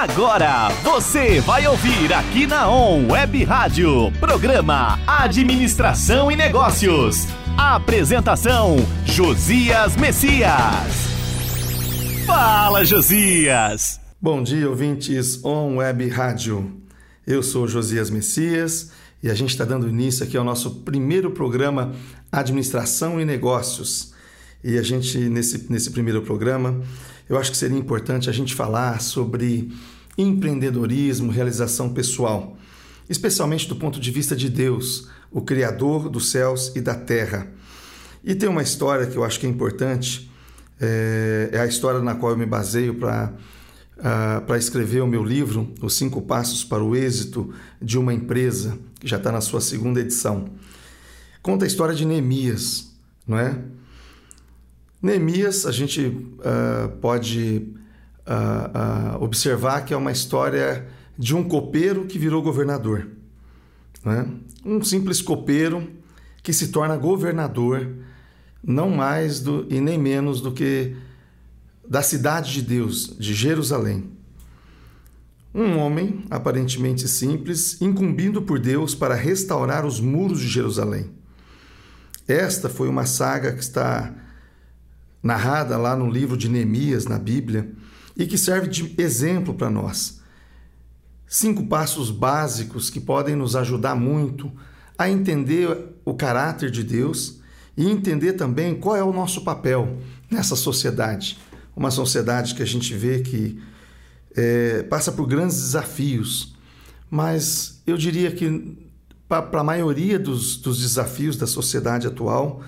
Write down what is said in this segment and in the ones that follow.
Agora você vai ouvir aqui na On Web Rádio, programa Administração e Negócios. Apresentação: Josias Messias. Fala, Josias! Bom dia, ouvintes On Web Rádio. Eu sou Josias Messias e a gente está dando início aqui ao nosso primeiro programa Administração e Negócios. E a gente, nesse, nesse primeiro programa, eu acho que seria importante a gente falar sobre empreendedorismo, realização pessoal, especialmente do ponto de vista de Deus, o Criador dos céus e da terra. E tem uma história que eu acho que é importante, é, é a história na qual eu me baseio para uh, para escrever o meu livro, Os Cinco Passos para o Êxito de uma Empresa, que já está na sua segunda edição. Conta a história de Neemias, não é? Neemias, a gente uh, pode uh, uh, observar que é uma história de um copeiro que virou governador. É? Um simples copeiro que se torna governador, não mais do, e nem menos do que da cidade de Deus, de Jerusalém. Um homem aparentemente simples, incumbido por Deus para restaurar os muros de Jerusalém. Esta foi uma saga que está narrada lá no livro de Neemias, na Bíblia, e que serve de exemplo para nós. Cinco passos básicos que podem nos ajudar muito a entender o caráter de Deus e entender também qual é o nosso papel nessa sociedade. Uma sociedade que a gente vê que é, passa por grandes desafios, mas eu diria que para a maioria dos, dos desafios da sociedade atual,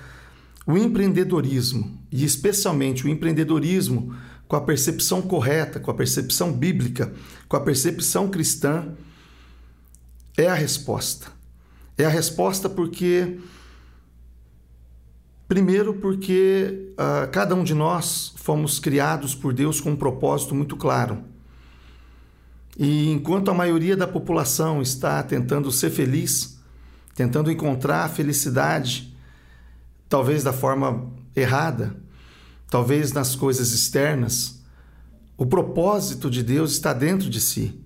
o empreendedorismo, e especialmente o empreendedorismo com a percepção correta, com a percepção bíblica, com a percepção cristã, é a resposta. É a resposta porque, primeiro, porque uh, cada um de nós fomos criados por Deus com um propósito muito claro. E enquanto a maioria da população está tentando ser feliz, tentando encontrar a felicidade talvez da forma errada, talvez nas coisas externas. O propósito de Deus está dentro de si.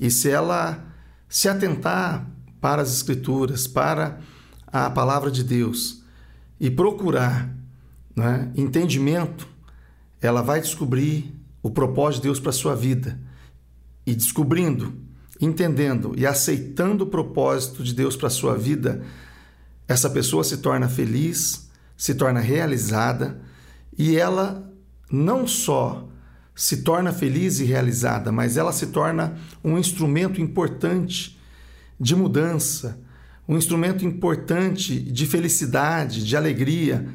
E se ela se atentar para as Escrituras, para a palavra de Deus e procurar né, entendimento, ela vai descobrir o propósito de Deus para a sua vida. E descobrindo, entendendo e aceitando o propósito de Deus para a sua vida, essa pessoa se torna feliz, se torna realizada e ela não só se torna feliz e realizada, mas ela se torna um instrumento importante de mudança, um instrumento importante de felicidade, de alegria,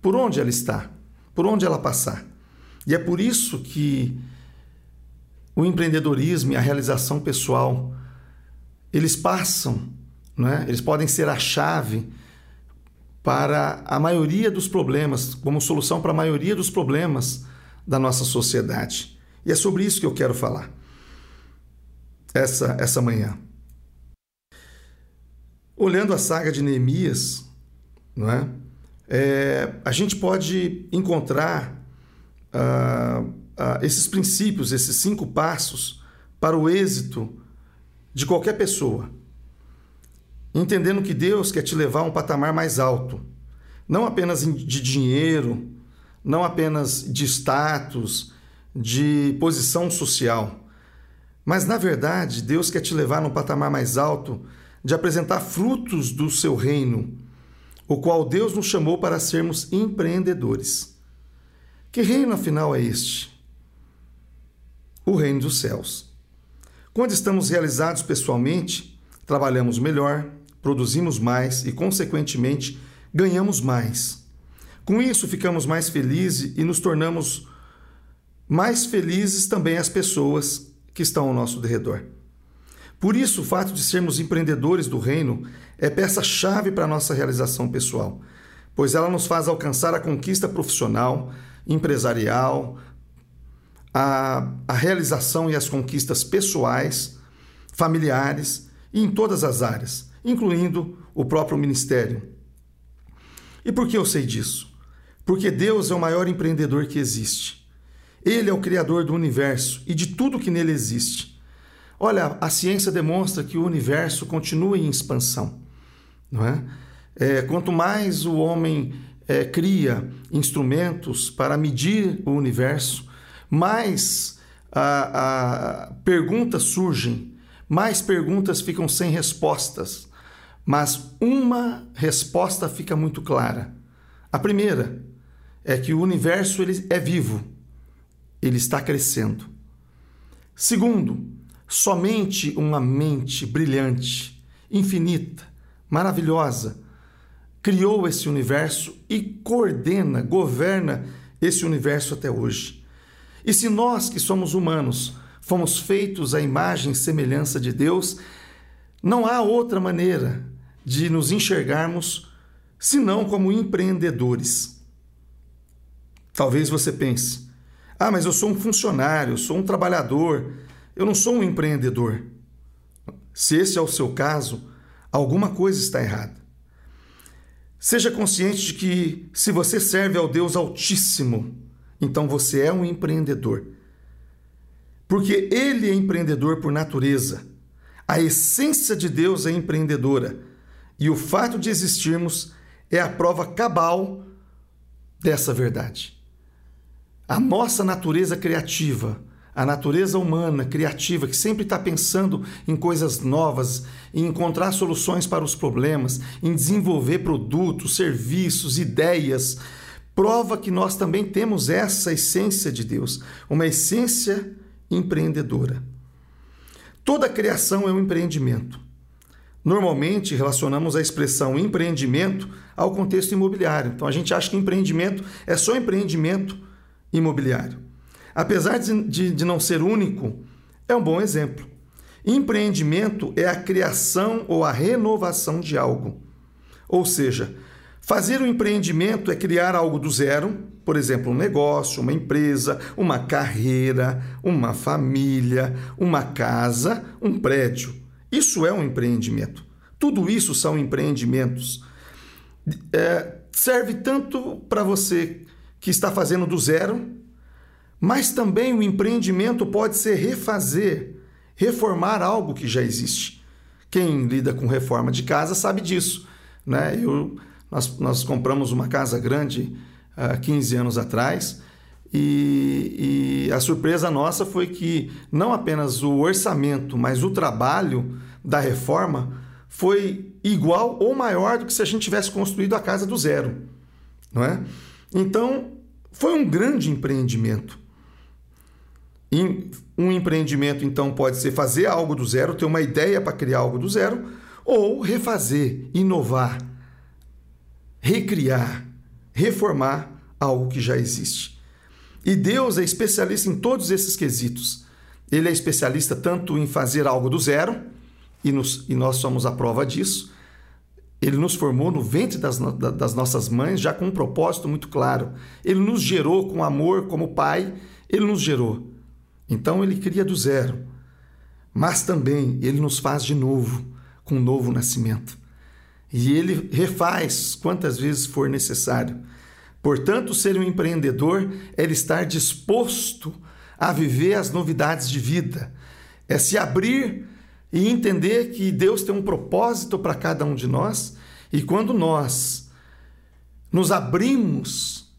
por onde ela está, por onde ela passar. E é por isso que o empreendedorismo e a realização pessoal eles passam, né? eles podem ser a chave para a maioria dos problemas, como solução para a maioria dos problemas da nossa sociedade. E é sobre isso que eu quero falar essa, essa manhã. Olhando a saga de Neemias, não é? é a gente pode encontrar ah, ah, esses princípios, esses cinco passos para o êxito de qualquer pessoa entendendo que Deus quer te levar a um patamar mais alto, não apenas de dinheiro, não apenas de status, de posição social, mas na verdade Deus quer te levar num patamar mais alto de apresentar frutos do seu reino, o qual Deus nos chamou para sermos empreendedores. Que reino afinal é este? O reino dos céus. Quando estamos realizados pessoalmente, trabalhamos melhor, produzimos mais e, consequentemente, ganhamos mais. Com isso, ficamos mais felizes e nos tornamos mais felizes também as pessoas que estão ao nosso redor. Por isso, o fato de sermos empreendedores do reino é peça-chave para a nossa realização pessoal, pois ela nos faz alcançar a conquista profissional, empresarial, a, a realização e as conquistas pessoais, familiares e em todas as áreas incluindo o próprio ministério. E por que eu sei disso? Porque Deus é o maior empreendedor que existe. Ele é o Criador do universo e de tudo que nele existe. Olha, a ciência demonstra que o universo continua em expansão, não é? é quanto mais o homem é, cria instrumentos para medir o universo, mais a, a, perguntas surgem, mais perguntas ficam sem respostas, mas uma resposta fica muito clara. A primeira é que o universo ele é vivo, ele está crescendo. Segundo, somente uma mente brilhante, infinita, maravilhosa, criou esse universo e coordena, governa esse universo até hoje. E se nós que somos humanos fomos feitos à imagem e semelhança de Deus, não há outra maneira de nos enxergarmos senão como empreendedores. Talvez você pense: ah, mas eu sou um funcionário, eu sou um trabalhador, eu não sou um empreendedor. Se esse é o seu caso, alguma coisa está errada. Seja consciente de que se você serve ao Deus Altíssimo, então você é um empreendedor. Porque ele é empreendedor por natureza. A essência de Deus é empreendedora. E o fato de existirmos é a prova cabal dessa verdade. A nossa natureza criativa, a natureza humana criativa, que sempre está pensando em coisas novas, em encontrar soluções para os problemas, em desenvolver produtos, serviços, ideias, prova que nós também temos essa essência de Deus, uma essência empreendedora. Toda criação é um empreendimento. Normalmente relacionamos a expressão empreendimento ao contexto imobiliário. Então a gente acha que empreendimento é só empreendimento imobiliário apesar de, de, de não ser único, é um bom exemplo. Empreendimento é a criação ou a renovação de algo. Ou seja, fazer um empreendimento é criar algo do zero, por exemplo, um negócio, uma empresa, uma carreira, uma família, uma casa, um prédio. Isso é um empreendimento. Tudo isso são empreendimentos. É, serve tanto para você que está fazendo do zero, mas também o empreendimento pode ser refazer, reformar algo que já existe. Quem lida com reforma de casa sabe disso. Né? Eu, nós, nós compramos uma casa grande há uh, 15 anos atrás e, e a surpresa nossa foi que não apenas o orçamento, mas o trabalho da reforma foi igual ou maior do que se a gente tivesse construído a casa do zero. Não é? Então, foi um grande empreendimento. Um empreendimento, então, pode ser fazer algo do zero, ter uma ideia para criar algo do zero, ou refazer, inovar, recriar, reformar algo que já existe. E Deus é especialista em todos esses quesitos. Ele é especialista tanto em fazer algo do zero, e, nos, e nós somos a prova disso. Ele nos formou no ventre das, das nossas mães, já com um propósito muito claro. Ele nos gerou com amor como pai, ele nos gerou. Então ele cria do zero, mas também ele nos faz de novo, com um novo nascimento. E ele refaz quantas vezes for necessário. Portanto, ser um empreendedor é estar disposto a viver as novidades de vida, é se abrir e entender que Deus tem um propósito para cada um de nós, e quando nós nos abrimos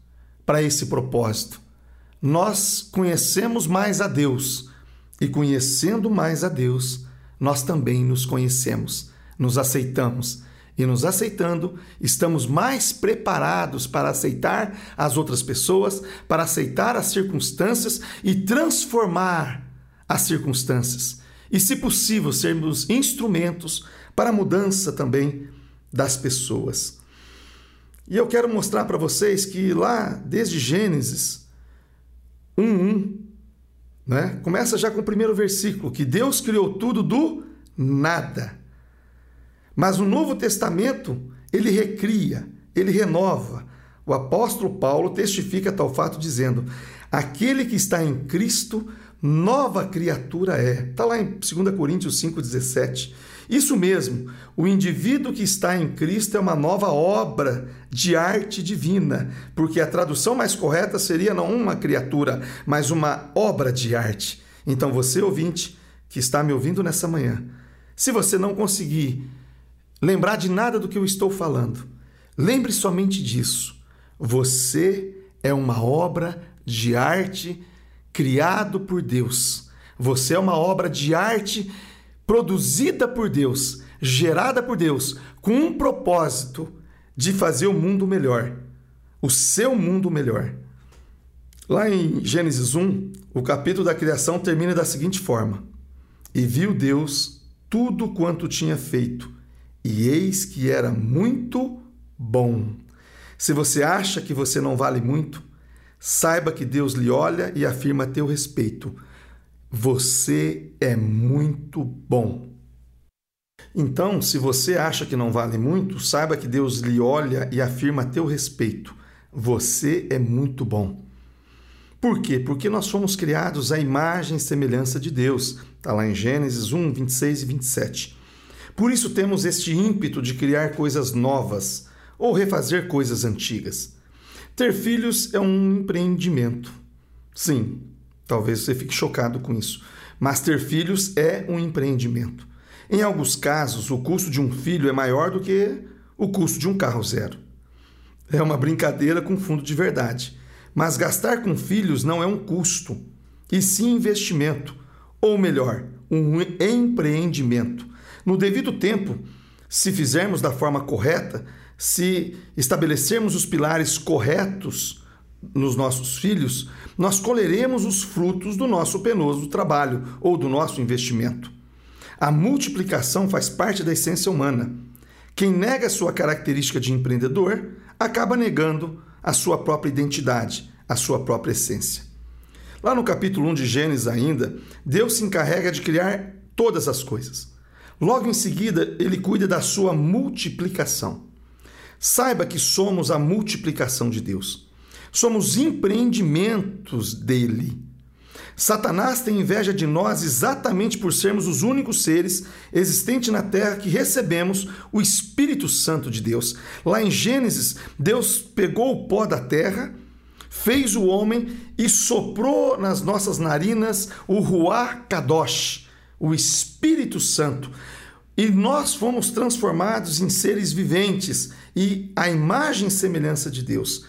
para esse propósito, nós conhecemos mais a Deus e, conhecendo mais a Deus, nós também nos conhecemos, nos aceitamos. E nos aceitando, estamos mais preparados para aceitar as outras pessoas, para aceitar as circunstâncias e transformar as circunstâncias. E, se possível, sermos instrumentos para a mudança também das pessoas. E eu quero mostrar para vocês que lá, desde Gênesis, 1:1, né? Começa já com o primeiro versículo, que Deus criou tudo do nada. Mas o Novo Testamento, ele recria, ele renova. O apóstolo Paulo testifica tal fato dizendo: Aquele que está em Cristo, nova criatura é. Está lá em 2 Coríntios 5,17. Isso mesmo, o indivíduo que está em Cristo é uma nova obra de arte divina, porque a tradução mais correta seria não uma criatura, mas uma obra de arte. Então, você, ouvinte, que está me ouvindo nessa manhã, se você não conseguir lembrar de nada do que eu estou falando, lembre somente disso. Você é uma obra de arte criado por Deus. Você é uma obra de arte produzida por Deus, gerada por Deus, com um propósito de fazer o mundo melhor, o seu mundo melhor. Lá em Gênesis 1, o capítulo da criação termina da seguinte forma: E viu Deus tudo quanto tinha feito, e eis que era muito bom. Se você acha que você não vale muito, saiba que Deus lhe olha e afirma a teu respeito você é muito bom. Então, se você acha que não vale muito, saiba que Deus lhe olha e afirma a teu respeito. Você é muito bom. Por quê? Porque nós fomos criados à imagem e semelhança de Deus. Está lá em Gênesis 1, 26 e 27. Por isso temos este ímpeto de criar coisas novas ou refazer coisas antigas. Ter filhos é um empreendimento. Sim, Talvez você fique chocado com isso. Mas ter filhos é um empreendimento. Em alguns casos, o custo de um filho é maior do que o custo de um carro zero. É uma brincadeira com fundo de verdade. Mas gastar com filhos não é um custo, e sim investimento, ou melhor, um empreendimento. No devido tempo, se fizermos da forma correta, se estabelecermos os pilares corretos nos nossos filhos, nós colheremos os frutos do nosso penoso trabalho ou do nosso investimento. A multiplicação faz parte da essência humana. Quem nega sua característica de empreendedor acaba negando a sua própria identidade, a sua própria essência. Lá no capítulo 1 de Gênesis, ainda, Deus se encarrega de criar todas as coisas. Logo em seguida, ele cuida da sua multiplicação. Saiba que somos a multiplicação de Deus. Somos empreendimentos dele. Satanás tem inveja de nós exatamente por sermos os únicos seres existentes na terra que recebemos o Espírito Santo de Deus. Lá em Gênesis, Deus pegou o pó da terra, fez o homem e soprou nas nossas narinas o Ruach Kadosh, o Espírito Santo. E nós fomos transformados em seres viventes e a imagem e semelhança de Deus.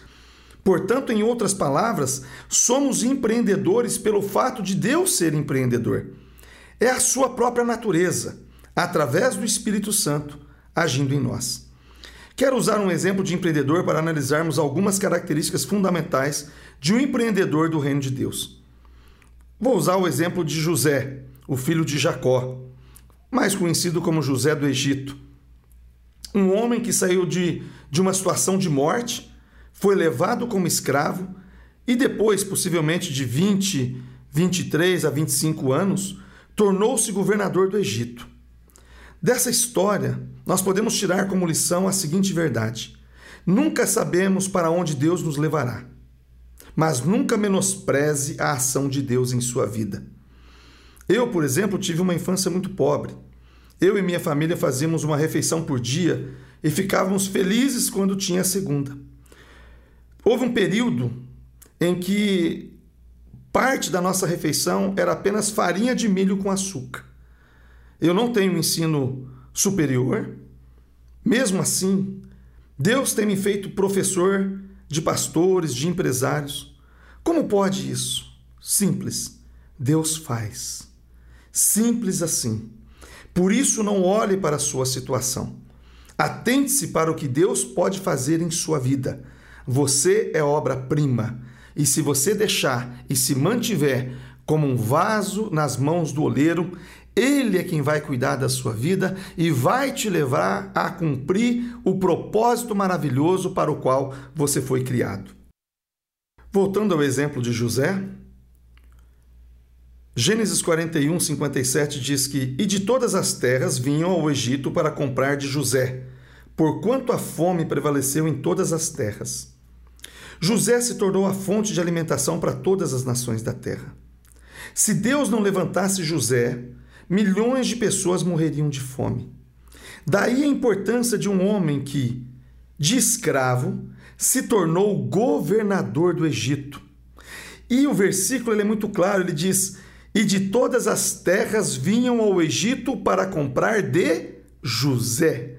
Portanto, em outras palavras, somos empreendedores pelo fato de Deus ser empreendedor. É a sua própria natureza, através do Espírito Santo, agindo em nós. Quero usar um exemplo de empreendedor para analisarmos algumas características fundamentais de um empreendedor do reino de Deus. Vou usar o exemplo de José, o filho de Jacó, mais conhecido como José do Egito. Um homem que saiu de, de uma situação de morte foi levado como escravo e depois, possivelmente de 20, 23 a 25 anos, tornou-se governador do Egito. Dessa história, nós podemos tirar como lição a seguinte verdade: nunca sabemos para onde Deus nos levará, mas nunca menospreze a ação de Deus em sua vida. Eu, por exemplo, tive uma infância muito pobre. Eu e minha família fazíamos uma refeição por dia e ficávamos felizes quando tinha a segunda. Houve um período em que parte da nossa refeição era apenas farinha de milho com açúcar. Eu não tenho ensino superior, mesmo assim, Deus tem me feito professor de pastores, de empresários. Como pode isso? Simples. Deus faz. Simples assim. Por isso, não olhe para a sua situação. Atente-se para o que Deus pode fazer em sua vida. Você é obra-prima. E se você deixar e se mantiver como um vaso nas mãos do oleiro, ele é quem vai cuidar da sua vida e vai te levar a cumprir o propósito maravilhoso para o qual você foi criado. Voltando ao exemplo de José, Gênesis 41, 57 diz que: E de todas as terras vinham ao Egito para comprar de José, porquanto a fome prevaleceu em todas as terras. José se tornou a fonte de alimentação para todas as nações da terra. Se Deus não levantasse José, milhões de pessoas morreriam de fome. Daí a importância de um homem que, de escravo, se tornou governador do Egito. E o versículo é muito claro, ele diz: "E de todas as terras vinham ao Egito para comprar de José".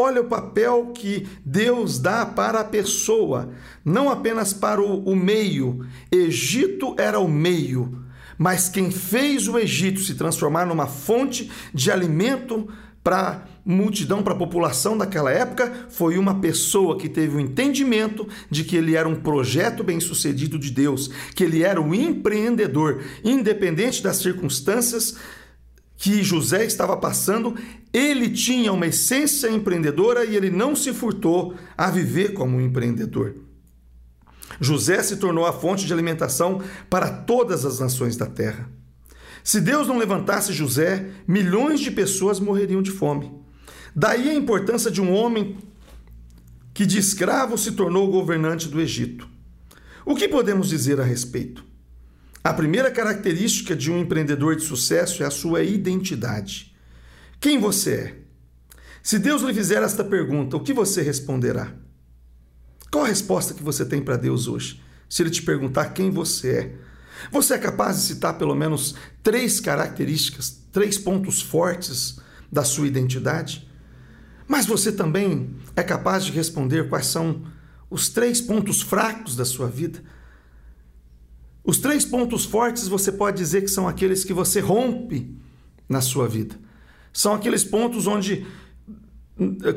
Olha o papel que Deus dá para a pessoa, não apenas para o, o meio. Egito era o meio, mas quem fez o Egito se transformar numa fonte de alimento para multidão, para a população daquela época, foi uma pessoa que teve o entendimento de que ele era um projeto bem-sucedido de Deus, que ele era um empreendedor, independente das circunstâncias que José estava passando, ele tinha uma essência empreendedora e ele não se furtou a viver como um empreendedor. José se tornou a fonte de alimentação para todas as nações da terra. Se Deus não levantasse José, milhões de pessoas morreriam de fome. Daí a importância de um homem que de escravo se tornou governante do Egito. O que podemos dizer a respeito? A primeira característica de um empreendedor de sucesso é a sua identidade. Quem você é? Se Deus lhe fizer esta pergunta, o que você responderá? Qual a resposta que você tem para Deus hoje? Se ele te perguntar quem você é, você é capaz de citar pelo menos três características, três pontos fortes da sua identidade? Mas você também é capaz de responder quais são os três pontos fracos da sua vida? Os três pontos fortes você pode dizer que são aqueles que você rompe na sua vida. São aqueles pontos onde,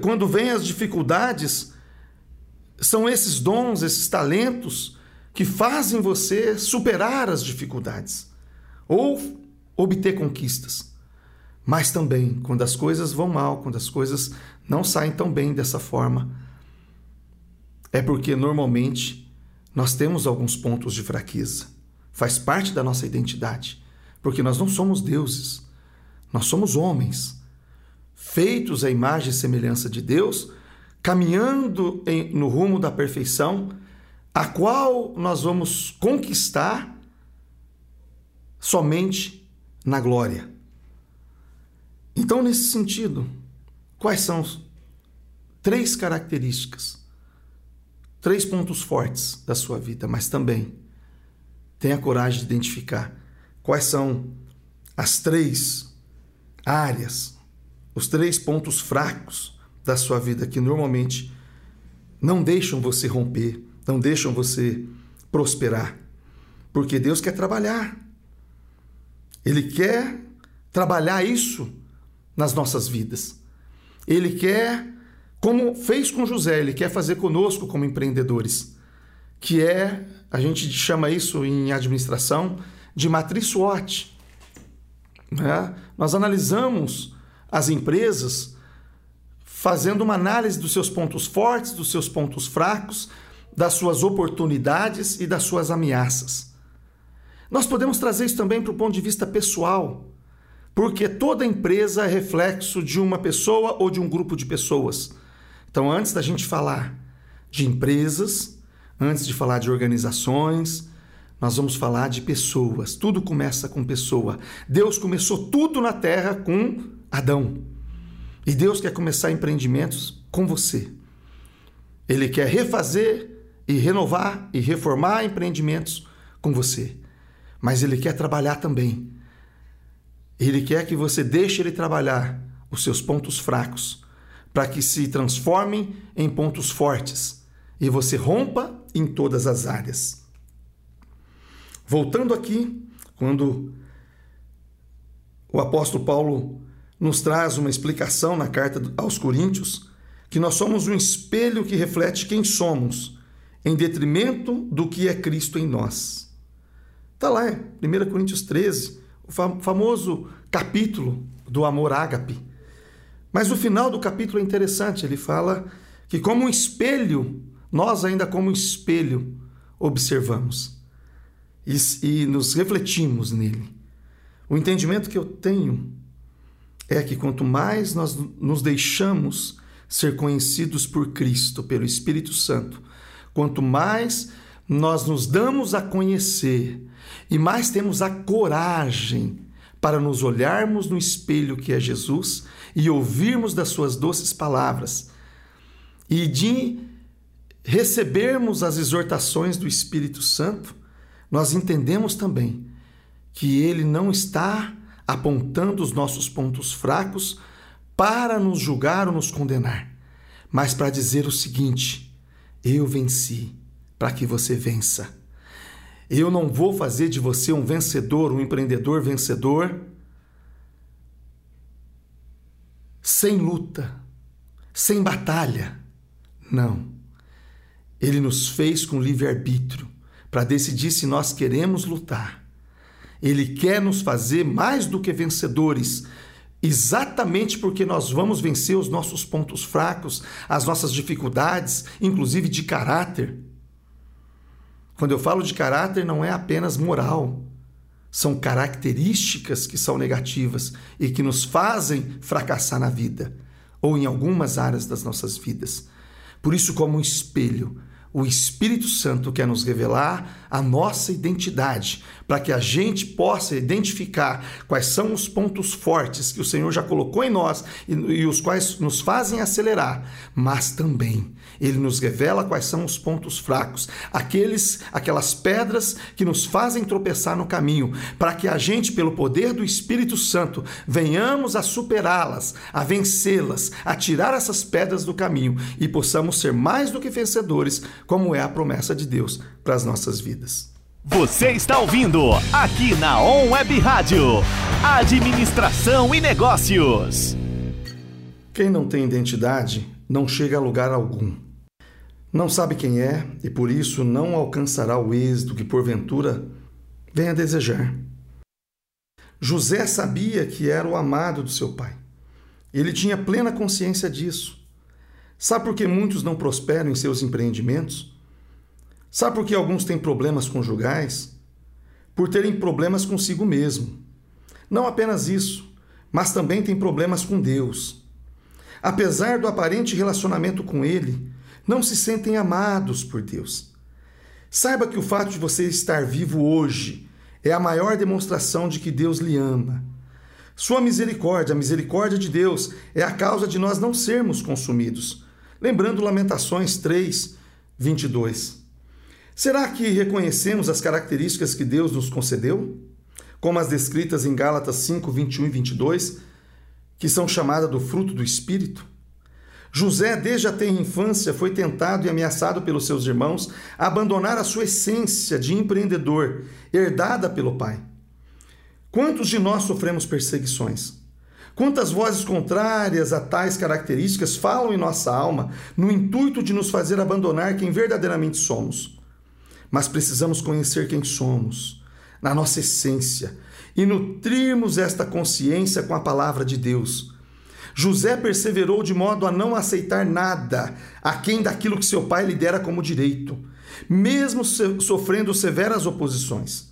quando vêm as dificuldades, são esses dons, esses talentos que fazem você superar as dificuldades ou obter conquistas. Mas também, quando as coisas vão mal, quando as coisas não saem tão bem dessa forma, é porque normalmente nós temos alguns pontos de fraqueza. Faz parte da nossa identidade, porque nós não somos deuses, nós somos homens, feitos à imagem e semelhança de Deus caminhando em, no rumo da perfeição, a qual nós vamos conquistar somente na glória. Então, nesse sentido, quais são três características, três pontos fortes da sua vida, mas também tenha coragem de identificar quais são as três áreas, os três pontos fracos da sua vida que normalmente não deixam você romper, não deixam você prosperar. Porque Deus quer trabalhar. Ele quer trabalhar isso nas nossas vidas. Ele quer, como fez com José, ele quer fazer conosco como empreendedores, que é, a gente chama isso em administração de matriz SWOT. Né? Nós analisamos as empresas fazendo uma análise dos seus pontos fortes, dos seus pontos fracos, das suas oportunidades e das suas ameaças. Nós podemos trazer isso também para o ponto de vista pessoal, porque toda empresa é reflexo de uma pessoa ou de um grupo de pessoas. Então, antes da gente falar de empresas, antes de falar de organizações, nós vamos falar de pessoas. Tudo começa com pessoa. Deus começou tudo na terra com Adão. E Deus quer começar empreendimentos com você. Ele quer refazer e renovar e reformar empreendimentos com você. Mas ele quer trabalhar também. Ele quer que você deixe ele trabalhar os seus pontos fracos para que se transformem em pontos fortes e você rompa em todas as áreas. Voltando aqui, quando o apóstolo Paulo nos traz uma explicação na carta aos Coríntios que nós somos um espelho que reflete quem somos, em detrimento do que é Cristo em nós. Está lá, 1 Coríntios 13, o famoso capítulo do amor ágape. Mas o final do capítulo é interessante, ele fala que, como um espelho, nós, ainda como um espelho, observamos e, e nos refletimos nele. O entendimento que eu tenho é que quanto mais nós nos deixamos ser conhecidos por Cristo, pelo Espírito Santo, quanto mais nós nos damos a conhecer e mais temos a coragem para nos olharmos no espelho que é Jesus e ouvirmos das suas doces palavras e de recebermos as exortações do Espírito Santo, nós entendemos também que ele não está apontando os nossos pontos fracos para nos julgar ou nos condenar, mas para dizer o seguinte: eu venci para que você vença. Eu não vou fazer de você um vencedor, um empreendedor vencedor, sem luta, sem batalha. Não. Ele nos fez com livre-arbítrio para decidir se nós queremos lutar. Ele quer nos fazer mais do que vencedores, exatamente porque nós vamos vencer os nossos pontos fracos, as nossas dificuldades, inclusive de caráter. Quando eu falo de caráter, não é apenas moral. São características que são negativas e que nos fazem fracassar na vida ou em algumas áreas das nossas vidas. Por isso, como um espelho, o Espírito Santo quer nos revelar a nossa identidade, para que a gente possa identificar quais são os pontos fortes que o Senhor já colocou em nós e, e, os quais nos fazem acelerar, mas também ele nos revela quais são os pontos fracos, aqueles aquelas pedras que nos fazem tropeçar no caminho, para que a gente pelo poder do Espírito Santo venhamos a superá-las, a vencê-las, a tirar essas pedras do caminho e possamos ser mais do que vencedores como é a promessa de Deus para as nossas vidas. Você está ouvindo aqui na On Web Rádio, Administração e Negócios. Quem não tem identidade não chega a lugar algum. Não sabe quem é e por isso não alcançará o êxito que porventura venha desejar. José sabia que era o amado do seu pai. Ele tinha plena consciência disso. Sabe por que muitos não prosperam em seus empreendimentos? Sabe por que alguns têm problemas conjugais? Por terem problemas consigo mesmo. Não apenas isso, mas também têm problemas com Deus. Apesar do aparente relacionamento com Ele, não se sentem amados por Deus. Saiba que o fato de você estar vivo hoje é a maior demonstração de que Deus lhe ama. Sua misericórdia, a misericórdia de Deus, é a causa de nós não sermos consumidos lembrando Lamentações 3, 22. Será que reconhecemos as características que Deus nos concedeu? Como as descritas em Gálatas 5, 21 e 22, que são chamadas do fruto do Espírito? José, desde a tenra infância, foi tentado e ameaçado pelos seus irmãos a abandonar a sua essência de empreendedor, herdada pelo pai. Quantos de nós sofremos perseguições? Quantas vozes contrárias a tais características falam em nossa alma no intuito de nos fazer abandonar quem verdadeiramente somos? Mas precisamos conhecer quem somos, na nossa essência, e nutrirmos esta consciência com a palavra de Deus. José perseverou de modo a não aceitar nada aquém daquilo que seu pai lhe dera como direito, mesmo sofrendo severas oposições.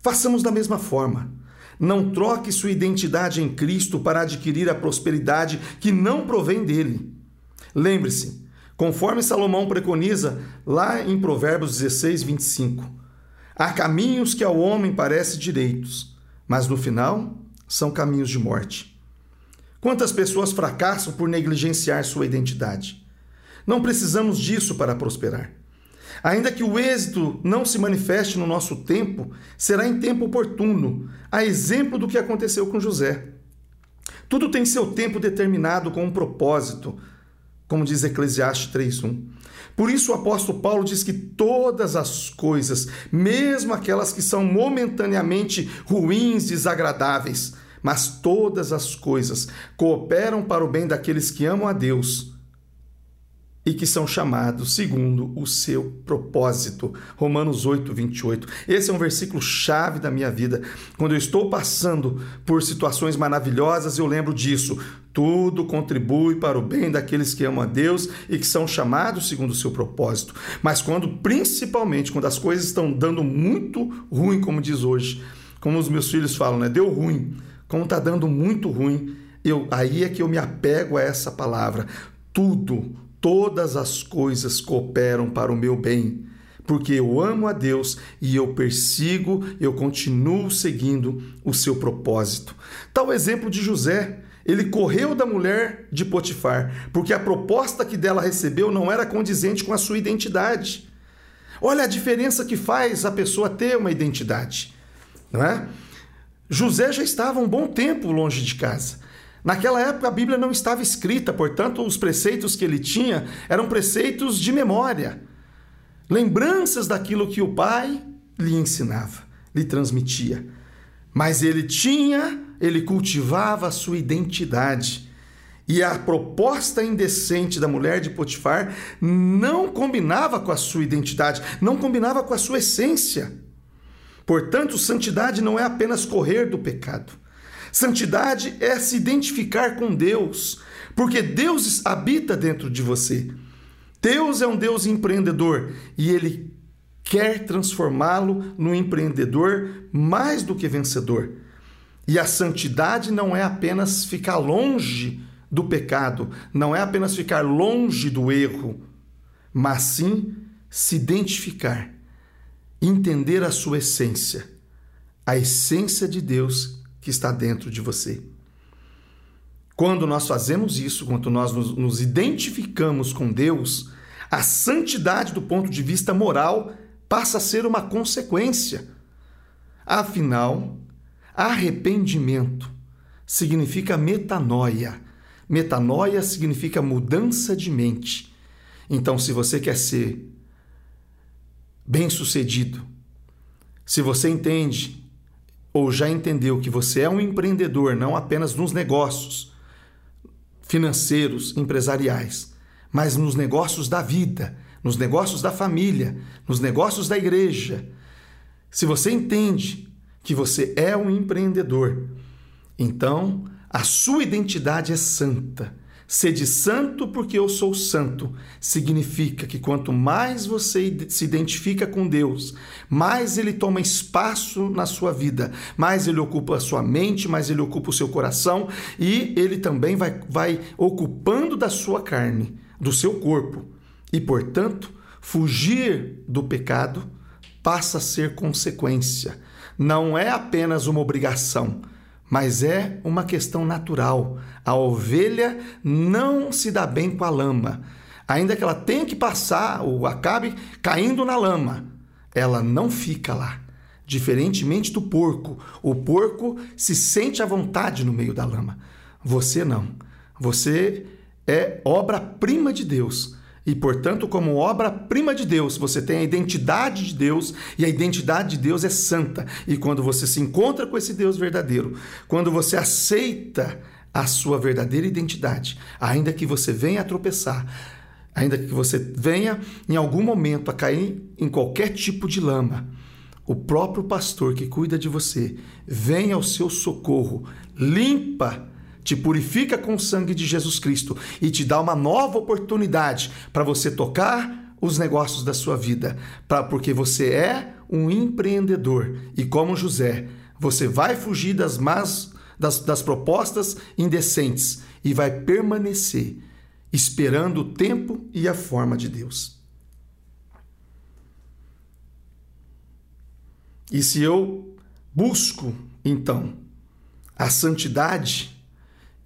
Façamos da mesma forma. Não troque sua identidade em Cristo para adquirir a prosperidade que não provém dele. Lembre-se, conforme Salomão preconiza lá em Provérbios 16, 25, há caminhos que ao homem parecem direitos, mas no final são caminhos de morte. Quantas pessoas fracassam por negligenciar sua identidade? Não precisamos disso para prosperar. Ainda que o êxito não se manifeste no nosso tempo, será em tempo oportuno, a exemplo do que aconteceu com José. Tudo tem seu tempo determinado com um propósito, como diz Eclesiastes 3:1. Por isso o apóstolo Paulo diz que todas as coisas, mesmo aquelas que são momentaneamente ruins, desagradáveis, mas todas as coisas cooperam para o bem daqueles que amam a Deus e que são chamados segundo o seu propósito. Romanos 8, 28. Esse é um versículo chave da minha vida. Quando eu estou passando por situações maravilhosas, eu lembro disso. Tudo contribui para o bem daqueles que amam a Deus e que são chamados segundo o seu propósito. Mas quando, principalmente, quando as coisas estão dando muito ruim, como diz hoje, como os meus filhos falam, né? Deu ruim. Como está dando muito ruim, eu, aí é que eu me apego a essa palavra. Tudo, todas as coisas cooperam para o meu bem, porque eu amo a Deus e eu persigo, eu continuo seguindo o seu propósito. Tal exemplo de José. Ele correu da mulher de Potifar, porque a proposta que dela recebeu não era condizente com a sua identidade. Olha a diferença que faz a pessoa ter uma identidade, não é? José já estava um bom tempo longe de casa. Naquela época a Bíblia não estava escrita, portanto, os preceitos que ele tinha eram preceitos de memória, lembranças daquilo que o pai lhe ensinava, lhe transmitia. Mas ele tinha, ele cultivava a sua identidade. E a proposta indecente da mulher de Potifar não combinava com a sua identidade, não combinava com a sua essência. Portanto, santidade não é apenas correr do pecado. Santidade é se identificar com Deus, porque Deus habita dentro de você. Deus é um Deus empreendedor e ele quer transformá-lo num empreendedor mais do que vencedor. E a santidade não é apenas ficar longe do pecado, não é apenas ficar longe do erro, mas sim se identificar, entender a sua essência, a essência de Deus que está dentro de você. Quando nós fazemos isso, quando nós nos, identificamos com Deus, a santidade do ponto de vista moral passa a ser uma consequência. Afinal, arrependimento significa metanoia. Metanoia significa mudança de mente. Então, se você quer ser bem-sucedido, se você entende ou já entendeu que você é um empreendedor, não apenas nos negócios financeiros, empresariais, mas nos negócios da vida, nos negócios da família, nos negócios da igreja. Se você entende que você é um empreendedor, então a sua identidade é santa. Sede santo porque eu sou santo. Significa que quanto mais você se identifica com Deus, mais ele toma espaço na sua vida, mais ele ocupa a sua mente, mais ele ocupa o seu coração e ele também vai, vai ocupando da sua carne do seu corpo. E, portanto, fugir do pecado passa a ser consequência. Não é apenas uma obrigação, mas é uma questão natural. A ovelha não se dá bem com a lama. Ainda que ela tenha que passar ou acabe caindo na lama, ela não fica lá. Diferentemente do porco, o porco se sente à vontade no meio da lama. Você não. Você é obra-prima de Deus. E, portanto, como obra-prima de Deus, você tem a identidade de Deus e a identidade de Deus é santa. E quando você se encontra com esse Deus verdadeiro, quando você aceita a sua verdadeira identidade, ainda que você venha a tropeçar, ainda que você venha em algum momento a cair em qualquer tipo de lama, o próprio pastor que cuida de você vem ao seu socorro, limpa te purifica com o sangue de Jesus Cristo e te dá uma nova oportunidade para você tocar os negócios da sua vida, pra, porque você é um empreendedor e como José, você vai fugir das más das, das propostas indecentes e vai permanecer esperando o tempo e a forma de Deus. E se eu busco, então, a santidade,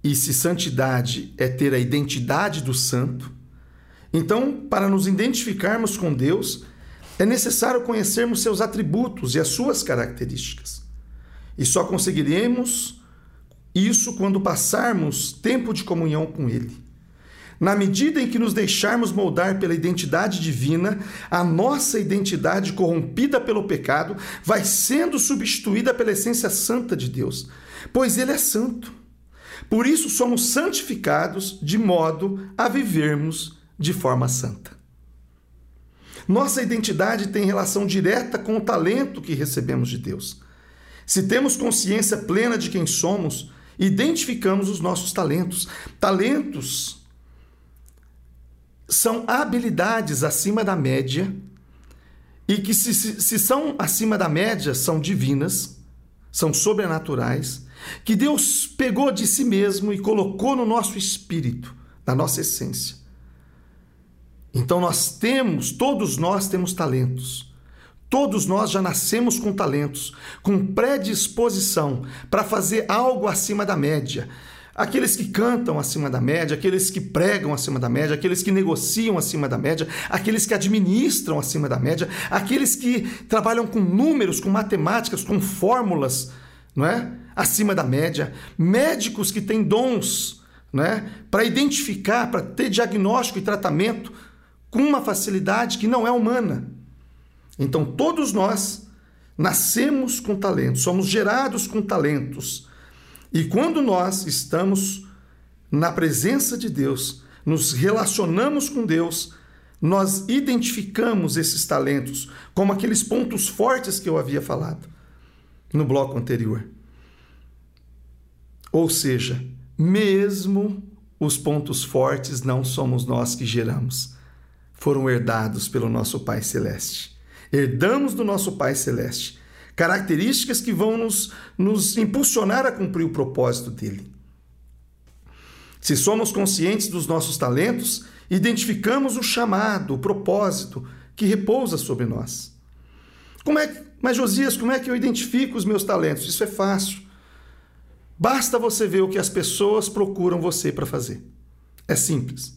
e se santidade é ter a identidade do santo, então, para nos identificarmos com Deus, é necessário conhecermos seus atributos e as suas características. E só conseguiremos isso quando passarmos tempo de comunhão com Ele. Na medida em que nos deixarmos moldar pela identidade divina, a nossa identidade corrompida pelo pecado vai sendo substituída pela essência santa de Deus, pois Ele é santo. Por isso somos santificados de modo a vivermos de forma santa. Nossa identidade tem relação direta com o talento que recebemos de Deus. Se temos consciência plena de quem somos, identificamos os nossos talentos. Talentos são habilidades acima da média e que, se, se, se são acima da média, são divinas, são sobrenaturais que Deus pegou de si mesmo e colocou no nosso espírito, na nossa essência. Então nós temos, todos nós temos talentos. Todos nós já nascemos com talentos, com predisposição para fazer algo acima da média. Aqueles que cantam acima da média, aqueles que pregam acima da média, aqueles que negociam acima da média, aqueles que administram acima da média, aqueles que trabalham com números, com matemáticas, com fórmulas, não é? Acima da média, médicos que têm dons, não é? Para identificar, para ter diagnóstico e tratamento com uma facilidade que não é humana. Então, todos nós nascemos com talentos, somos gerados com talentos. E quando nós estamos na presença de Deus, nos relacionamos com Deus, nós identificamos esses talentos como aqueles pontos fortes que eu havia falado no bloco anterior. Ou seja, mesmo os pontos fortes não somos nós que geramos, foram herdados pelo nosso Pai Celeste herdamos do nosso Pai Celeste. Características que vão nos, nos impulsionar a cumprir o propósito dele. Se somos conscientes dos nossos talentos, identificamos o chamado, o propósito que repousa sobre nós. Como é que, mas Josias, como é que eu identifico os meus talentos? Isso é fácil. Basta você ver o que as pessoas procuram você para fazer. É simples.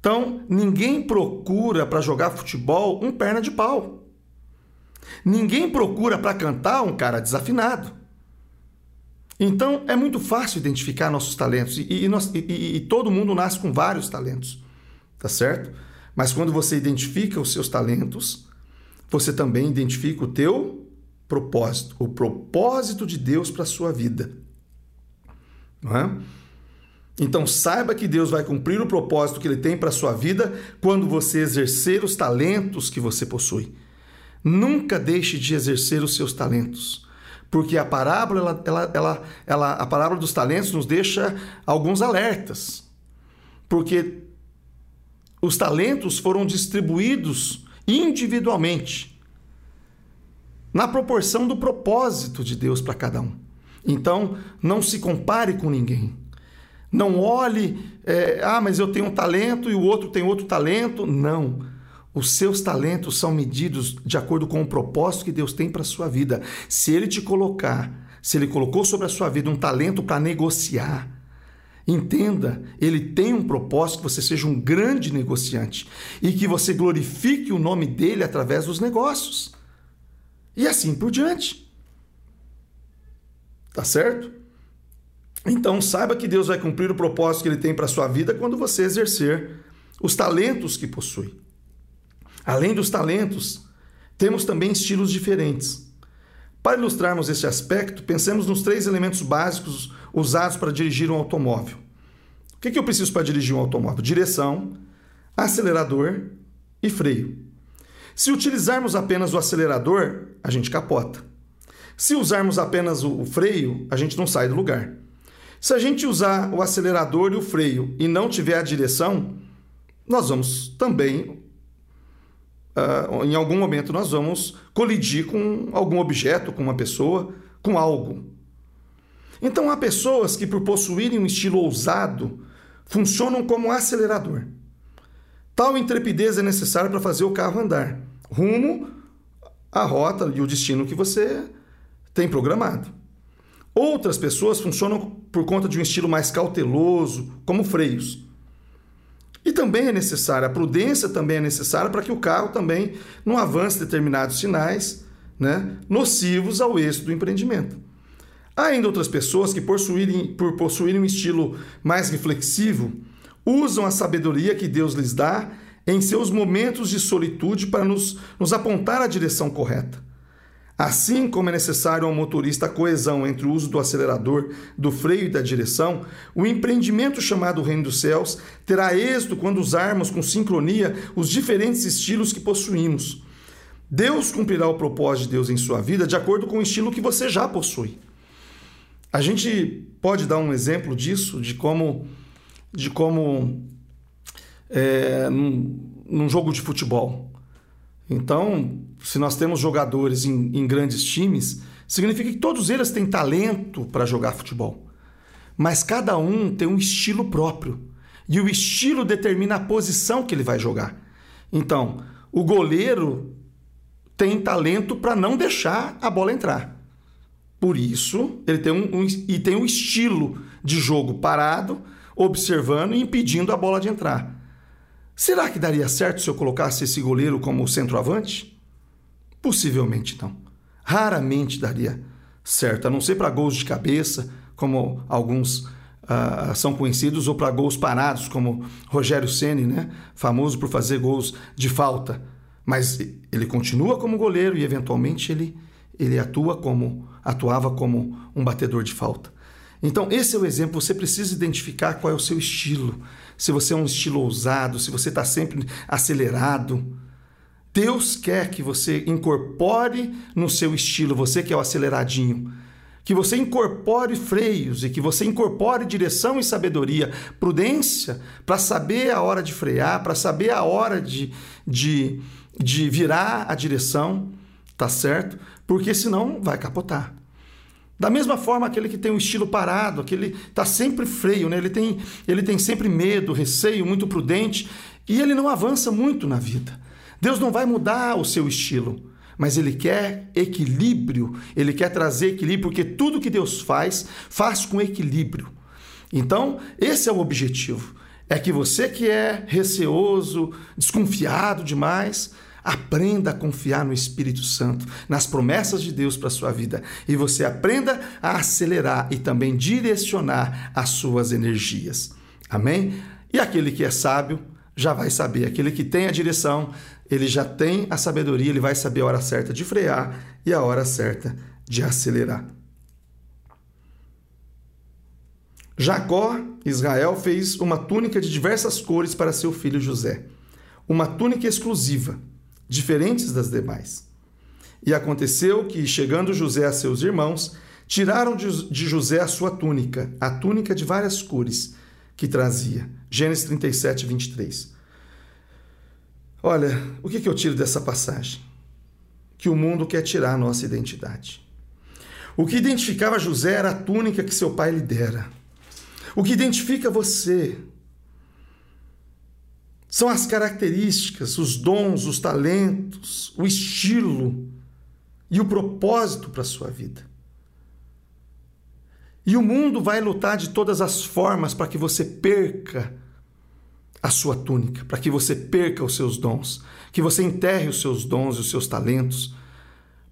Então, ninguém procura para jogar futebol um perna de pau. Ninguém procura para cantar um cara desafinado. Então, é muito fácil identificar nossos talentos e, e, nós, e, e todo mundo nasce com vários talentos, tá certo? Mas quando você identifica os seus talentos, você também identifica o teu propósito, o propósito de Deus para a sua vida. Não é? Então saiba que Deus vai cumprir o propósito que ele tem para a sua vida quando você exercer os talentos que você possui. Nunca deixe de exercer os seus talentos, porque a parábola, ela, ela, ela, a parábola dos talentos nos deixa alguns alertas, porque os talentos foram distribuídos individualmente, na proporção do propósito de Deus para cada um. Então, não se compare com ninguém. Não olhe, é, ah, mas eu tenho um talento e o outro tem outro talento. Não. Os seus talentos são medidos de acordo com o propósito que Deus tem para a sua vida. Se Ele te colocar, se Ele colocou sobre a sua vida um talento para negociar, entenda, Ele tem um propósito que você seja um grande negociante e que você glorifique o nome dele através dos negócios. E assim por diante. Tá certo? Então, saiba que Deus vai cumprir o propósito que Ele tem para sua vida quando você exercer os talentos que possui. Além dos talentos, temos também estilos diferentes. Para ilustrarmos esse aspecto, pensemos nos três elementos básicos usados para dirigir um automóvel. O que, eu preciso para dirigir um automóvel? Direção, acelerador e freio. Se utilizarmos apenas o acelerador, a gente capota. Se usarmos apenas o freio, a gente não sai do lugar. Se a gente usar o acelerador e o freio e não tiver a direção, nós vamos também, uh, em algum momento, nós vamos colidir com algum objeto, com uma pessoa, com algo. Então há pessoas que, por possuírem um estilo ousado, funcionam como acelerador. Tal intrepidez é necessária para fazer o carro andar, rumo à rota e o destino que você tem programado. Outras pessoas funcionam por conta de um estilo mais cauteloso, como freios. E também é necessária, a prudência também é necessária para que o carro também não avance determinados sinais né, nocivos ao êxito do empreendimento. Há ainda outras pessoas que, possuírem, por possuírem um estilo mais reflexivo, usam a sabedoria que Deus lhes dá em seus momentos de solitude para nos, nos apontar a direção correta. Assim como é necessário ao motorista a coesão entre o uso do acelerador, do freio e da direção, o empreendimento chamado Reino dos Céus terá êxito quando usarmos com sincronia os diferentes estilos que possuímos. Deus cumprirá o propósito de Deus em sua vida de acordo com o estilo que você já possui. A gente pode dar um exemplo disso, de como, de como é, num, num jogo de futebol. Então, se nós temos jogadores em, em grandes times, significa que todos eles têm talento para jogar futebol. Mas cada um tem um estilo próprio. E o estilo determina a posição que ele vai jogar. Então, o goleiro tem talento para não deixar a bola entrar. Por isso, ele tem um, um, e tem um estilo de jogo parado, observando e impedindo a bola de entrar. Será que daria certo se eu colocasse esse goleiro como centroavante? Possivelmente não. Raramente daria certo, a não ser para gols de cabeça, como alguns uh, são conhecidos, ou para gols parados, como Rogério Ceni, né? famoso por fazer gols de falta. Mas ele continua como goleiro e eventualmente ele, ele atua como atuava como um batedor de falta. Então, esse é o exemplo. Você precisa identificar qual é o seu estilo. Se você é um estilo ousado, se você está sempre acelerado. Deus quer que você incorpore no seu estilo, você que é o aceleradinho, que você incorpore freios e que você incorpore direção e sabedoria, prudência, para saber a hora de frear, para saber a hora de, de, de virar a direção, tá certo? Porque senão vai capotar. Da mesma forma, aquele que tem um estilo parado, aquele está sempre freio, né? ele, tem, ele tem sempre medo, receio, muito prudente, e ele não avança muito na vida. Deus não vai mudar o seu estilo, mas ele quer equilíbrio, ele quer trazer equilíbrio, porque tudo que Deus faz, faz com equilíbrio. Então, esse é o objetivo. É que você que é receoso, desconfiado demais, Aprenda a confiar no Espírito Santo, nas promessas de Deus para a sua vida. E você aprenda a acelerar e também direcionar as suas energias. Amém? E aquele que é sábio já vai saber. Aquele que tem a direção, ele já tem a sabedoria, ele vai saber a hora certa de frear e a hora certa de acelerar. Jacó, Israel, fez uma túnica de diversas cores para seu filho José. Uma túnica exclusiva diferentes das demais. E aconteceu que, chegando José a seus irmãos, tiraram de José a sua túnica, a túnica de várias cores que trazia. Gênesis 37, 23. Olha, o que eu tiro dessa passagem? Que o mundo quer tirar a nossa identidade. O que identificava José era a túnica que seu pai lhe dera. O que identifica você são as características, os dons, os talentos, o estilo e o propósito para a sua vida. E o mundo vai lutar de todas as formas para que você perca a sua túnica, para que você perca os seus dons, que você enterre os seus dons e os seus talentos,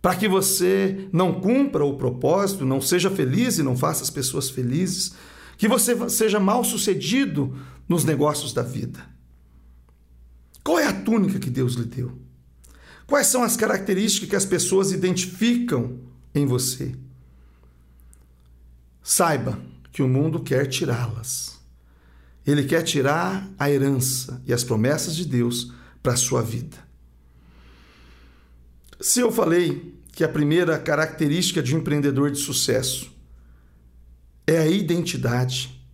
para que você não cumpra o propósito, não seja feliz e não faça as pessoas felizes, que você seja mal sucedido nos negócios da vida. Qual é a túnica que Deus lhe deu? Quais são as características que as pessoas identificam em você? Saiba que o mundo quer tirá-las. Ele quer tirar a herança e as promessas de Deus para a sua vida. Se eu falei que a primeira característica de um empreendedor de sucesso é a identidade,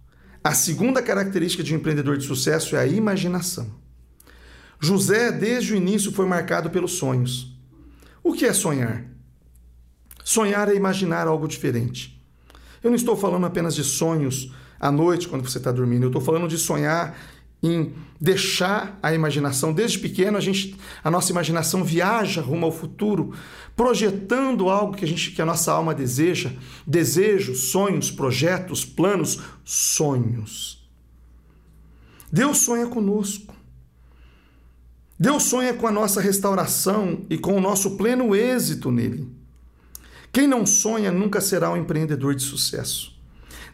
a segunda característica de um empreendedor de sucesso é a imaginação. José, desde o início, foi marcado pelos sonhos. O que é sonhar? Sonhar é imaginar algo diferente. Eu não estou falando apenas de sonhos à noite, quando você está dormindo. Eu estou falando de sonhar em deixar a imaginação. Desde pequeno, a, gente, a nossa imaginação viaja rumo ao futuro, projetando algo que a, gente, que a nossa alma deseja. Desejos, sonhos, projetos, planos, sonhos. Deus sonha conosco. Deus sonha com a nossa restauração e com o nosso pleno êxito nele. Quem não sonha nunca será um empreendedor de sucesso.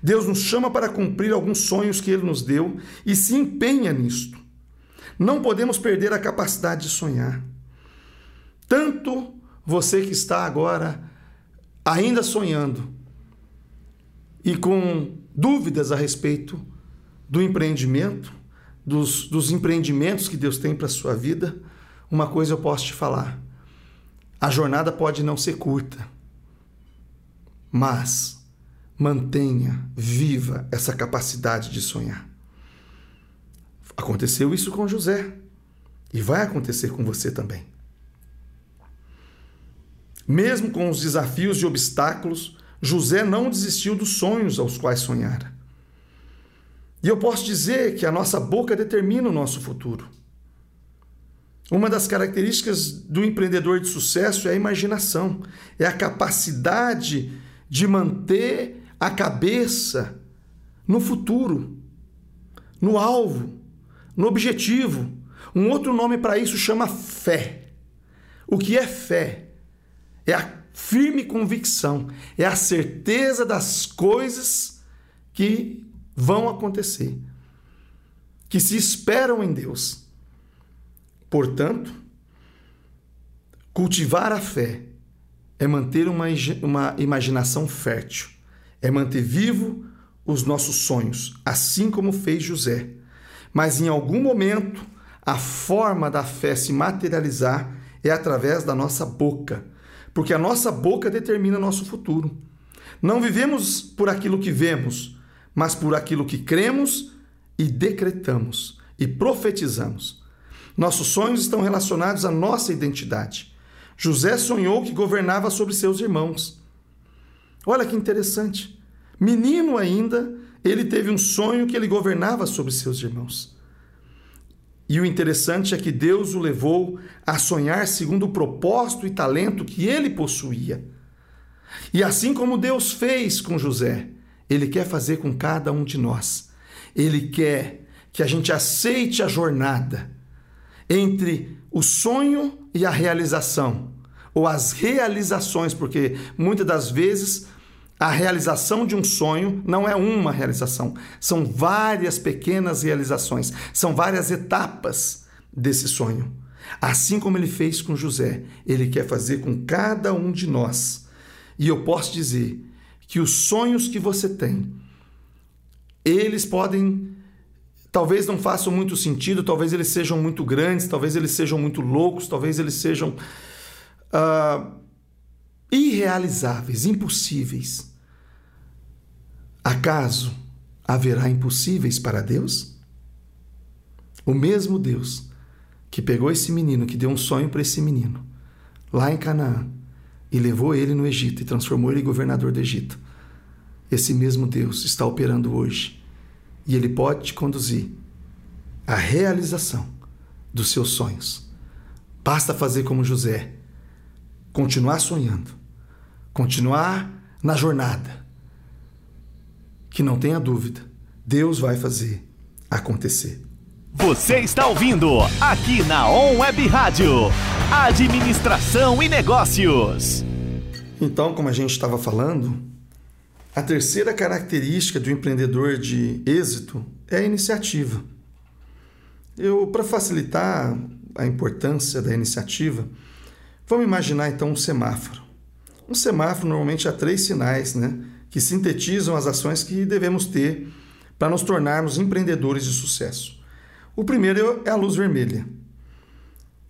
Deus nos chama para cumprir alguns sonhos que ele nos deu e se empenha nisto. Não podemos perder a capacidade de sonhar. Tanto você que está agora ainda sonhando e com dúvidas a respeito do empreendimento, dos, dos empreendimentos que Deus tem para a sua vida, uma coisa eu posso te falar: a jornada pode não ser curta, mas mantenha viva essa capacidade de sonhar. Aconteceu isso com José e vai acontecer com você também. Mesmo com os desafios e obstáculos, José não desistiu dos sonhos aos quais sonhara. E eu posso dizer que a nossa boca determina o nosso futuro. Uma das características do empreendedor de sucesso é a imaginação, é a capacidade de manter a cabeça no futuro, no alvo, no objetivo. Um outro nome para isso chama fé. O que é fé? É a firme convicção, é a certeza das coisas que vão acontecer, que se esperam em Deus. Portanto, cultivar a fé é manter uma, uma imaginação fértil, é manter vivo os nossos sonhos, assim como fez José. Mas em algum momento, a forma da fé se materializar é através da nossa boca, porque a nossa boca determina nosso futuro. Não vivemos por aquilo que vemos, mas por aquilo que cremos e decretamos e profetizamos. Nossos sonhos estão relacionados à nossa identidade. José sonhou que governava sobre seus irmãos. Olha que interessante. Menino ainda, ele teve um sonho que ele governava sobre seus irmãos. E o interessante é que Deus o levou a sonhar segundo o propósito e talento que ele possuía. E assim como Deus fez com José, ele quer fazer com cada um de nós. Ele quer que a gente aceite a jornada entre o sonho e a realização, ou as realizações, porque muitas das vezes a realização de um sonho não é uma realização, são várias pequenas realizações, são várias etapas desse sonho. Assim como ele fez com José, ele quer fazer com cada um de nós. E eu posso dizer que os sonhos que você tem, eles podem talvez não façam muito sentido, talvez eles sejam muito grandes, talvez eles sejam muito loucos, talvez eles sejam uh, irrealizáveis, impossíveis. Acaso haverá impossíveis para Deus? O mesmo Deus que pegou esse menino, que deu um sonho para esse menino, lá em Canaã, e levou ele no Egito e transformou ele em governador do Egito. Esse mesmo Deus está operando hoje e ele pode te conduzir à realização dos seus sonhos. Basta fazer como José, continuar sonhando, continuar na jornada. Que não tenha dúvida, Deus vai fazer acontecer. Você está ouvindo aqui na On Web Rádio, Administração e Negócios. Então, como a gente estava falando, a terceira característica do empreendedor de êxito é a iniciativa. Eu, para facilitar a importância da iniciativa, vamos imaginar então um semáforo. Um semáforo normalmente há três sinais, né, que sintetizam as ações que devemos ter para nos tornarmos empreendedores de sucesso. O primeiro é a luz vermelha.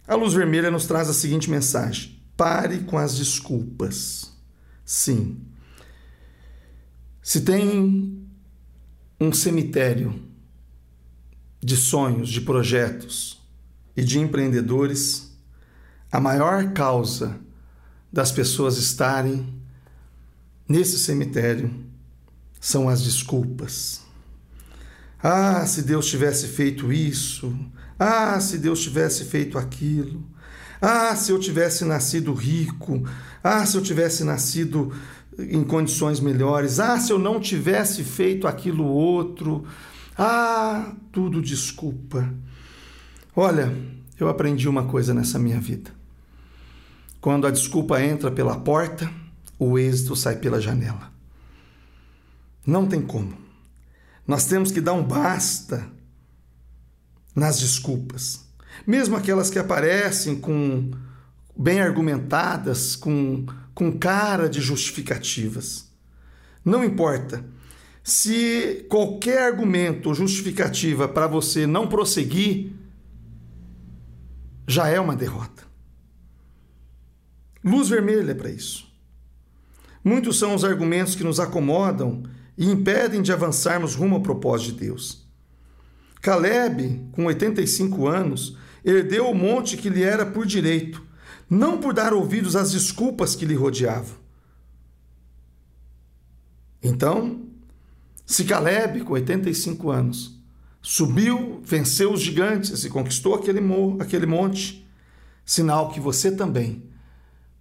A luz vermelha nos traz a seguinte mensagem: pare com as desculpas. Sim, se tem um cemitério de sonhos, de projetos e de empreendedores, a maior causa das pessoas estarem nesse cemitério são as desculpas. Ah, se Deus tivesse feito isso. Ah, se Deus tivesse feito aquilo. Ah, se eu tivesse nascido rico. Ah, se eu tivesse nascido em condições melhores. Ah, se eu não tivesse feito aquilo outro. Ah, tudo desculpa. Olha, eu aprendi uma coisa nessa minha vida. Quando a desculpa entra pela porta, o êxito sai pela janela. Não tem como. Nós temos que dar um basta nas desculpas. Mesmo aquelas que aparecem com bem argumentadas, com com cara de justificativas. Não importa. Se qualquer argumento ou justificativa para você não prosseguir, já é uma derrota. Luz vermelha para isso. Muitos são os argumentos que nos acomodam e impedem de avançarmos rumo ao propósito de Deus. Caleb, com 85 anos, herdeu o monte que lhe era por direito não por dar ouvidos às desculpas que lhe rodeavam. Então, Se Caleb, com 85 anos, subiu, venceu os gigantes e conquistou aquele, aquele monte, sinal que você também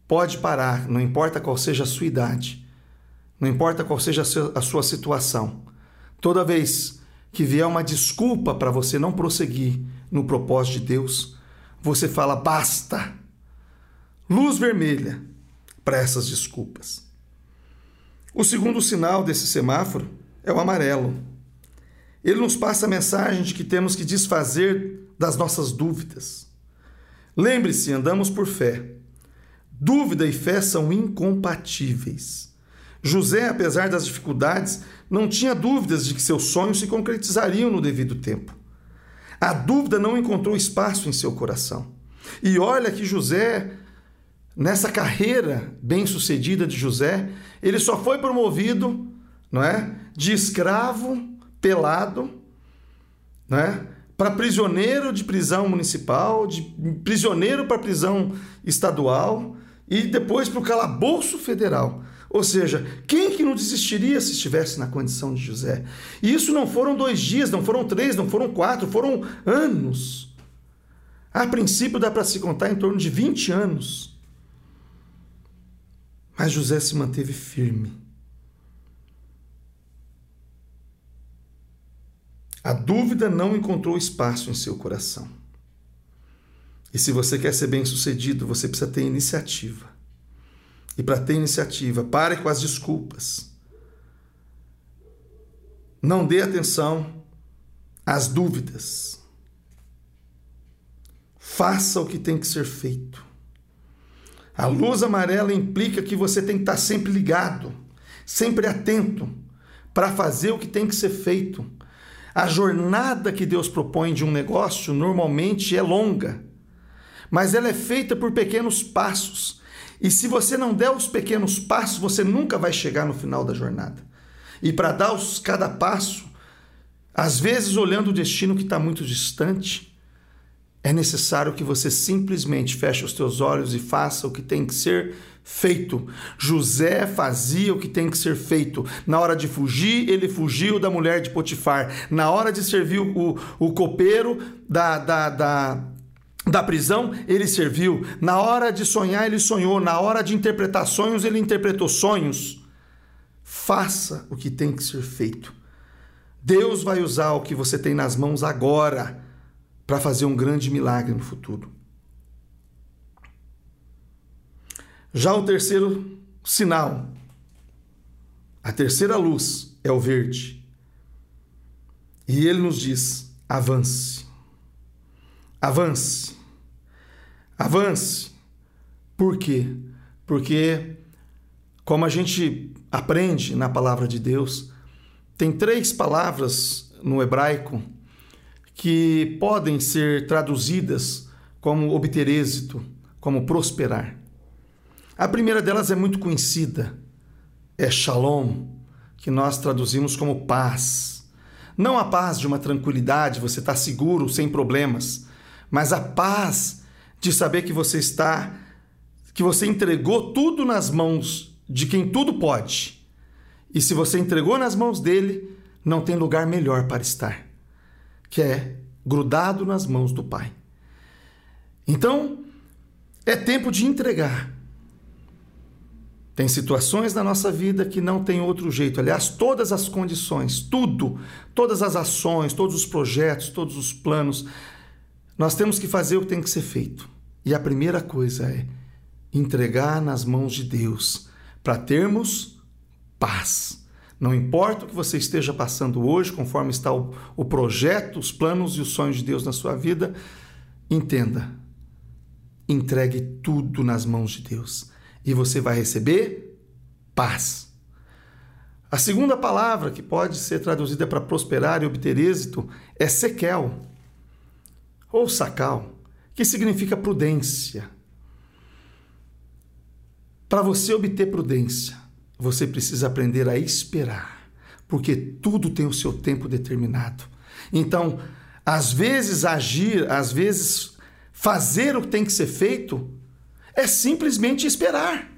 pode parar, não importa qual seja a sua idade, não importa qual seja a sua situação. Toda vez que vier uma desculpa para você não prosseguir no propósito de Deus, você fala basta. Luz vermelha para essas desculpas. O segundo sinal desse semáforo é o amarelo. Ele nos passa a mensagem de que temos que desfazer das nossas dúvidas. Lembre-se, andamos por fé. Dúvida e fé são incompatíveis. José, apesar das dificuldades, não tinha dúvidas de que seus sonhos se concretizariam no devido tempo. A dúvida não encontrou espaço em seu coração. E olha que José, nessa carreira bem-sucedida de José, ele só foi promovido, não é, de escravo pelado, né? para prisioneiro de prisão municipal, de prisioneiro para prisão estadual e depois para o calabouço federal. Ou seja, quem que não desistiria se estivesse na condição de José? E isso não foram dois dias, não foram três, não foram quatro, foram anos. A princípio dá para se contar em torno de 20 anos. Mas José se manteve firme. A dúvida não encontrou espaço em seu coração. E se você quer ser bem-sucedido, você precisa ter iniciativa. E para ter iniciativa, pare com as desculpas. Não dê atenção às dúvidas. Faça o que tem que ser feito. A luz amarela implica que você tem que estar sempre ligado, sempre atento para fazer o que tem que ser feito, a jornada que Deus propõe de um negócio normalmente é longa, mas ela é feita por pequenos passos. E se você não der os pequenos passos, você nunca vai chegar no final da jornada. E para dar os, cada passo, às vezes olhando o destino que está muito distante, é necessário que você simplesmente feche os teus olhos e faça o que tem que ser feito. José fazia o que tem que ser feito. Na hora de fugir, ele fugiu da mulher de Potifar. Na hora de servir o, o copeiro da, da, da, da prisão, ele serviu. Na hora de sonhar, ele sonhou. Na hora de interpretar sonhos, ele interpretou sonhos. Faça o que tem que ser feito. Deus vai usar o que você tem nas mãos agora para fazer um grande milagre no futuro. Já o terceiro sinal, a terceira luz é o verde. E ele nos diz: avance. Avance. Avance. Por quê? Porque, como a gente aprende na palavra de Deus, tem três palavras no hebraico que podem ser traduzidas como obter êxito, como prosperar. A primeira delas é muito conhecida, é Shalom, que nós traduzimos como paz. Não a paz de uma tranquilidade, você está seguro, sem problemas, mas a paz de saber que você está, que você entregou tudo nas mãos de quem tudo pode. E se você entregou nas mãos dele, não tem lugar melhor para estar que é grudado nas mãos do Pai. Então, é tempo de entregar. Tem situações na nossa vida que não tem outro jeito. Aliás, todas as condições, tudo, todas as ações, todos os projetos, todos os planos, nós temos que fazer o que tem que ser feito. E a primeira coisa é entregar nas mãos de Deus para termos paz. Não importa o que você esteja passando hoje, conforme está o, o projeto, os planos e os sonhos de Deus na sua vida, entenda. Entregue tudo nas mãos de Deus e você vai receber paz. A segunda palavra que pode ser traduzida para prosperar e obter êxito é sequel ou sacal, que significa prudência. Para você obter prudência, você precisa aprender a esperar, porque tudo tem o seu tempo determinado. Então, às vezes agir, às vezes fazer o que tem que ser feito, é simplesmente esperar.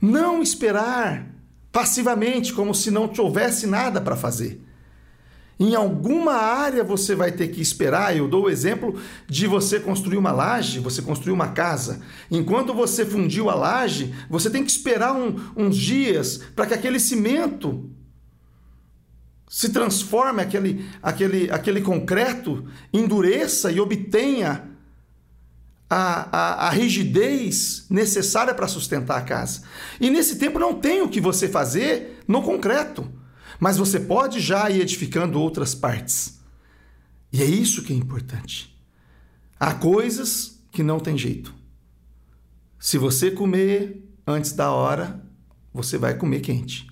Não esperar passivamente, como se não houvesse nada para fazer. Em alguma área você vai ter que esperar. Eu dou o exemplo de você construir uma laje, você construir uma casa. Enquanto você fundiu a laje, você tem que esperar um, uns dias para que aquele cimento se transforme, aquele, aquele, aquele concreto endureça e obtenha a, a, a rigidez necessária para sustentar a casa. E nesse tempo não tem o que você fazer no concreto. Mas você pode já ir edificando outras partes. E é isso que é importante. Há coisas que não tem jeito. Se você comer antes da hora, você vai comer quente.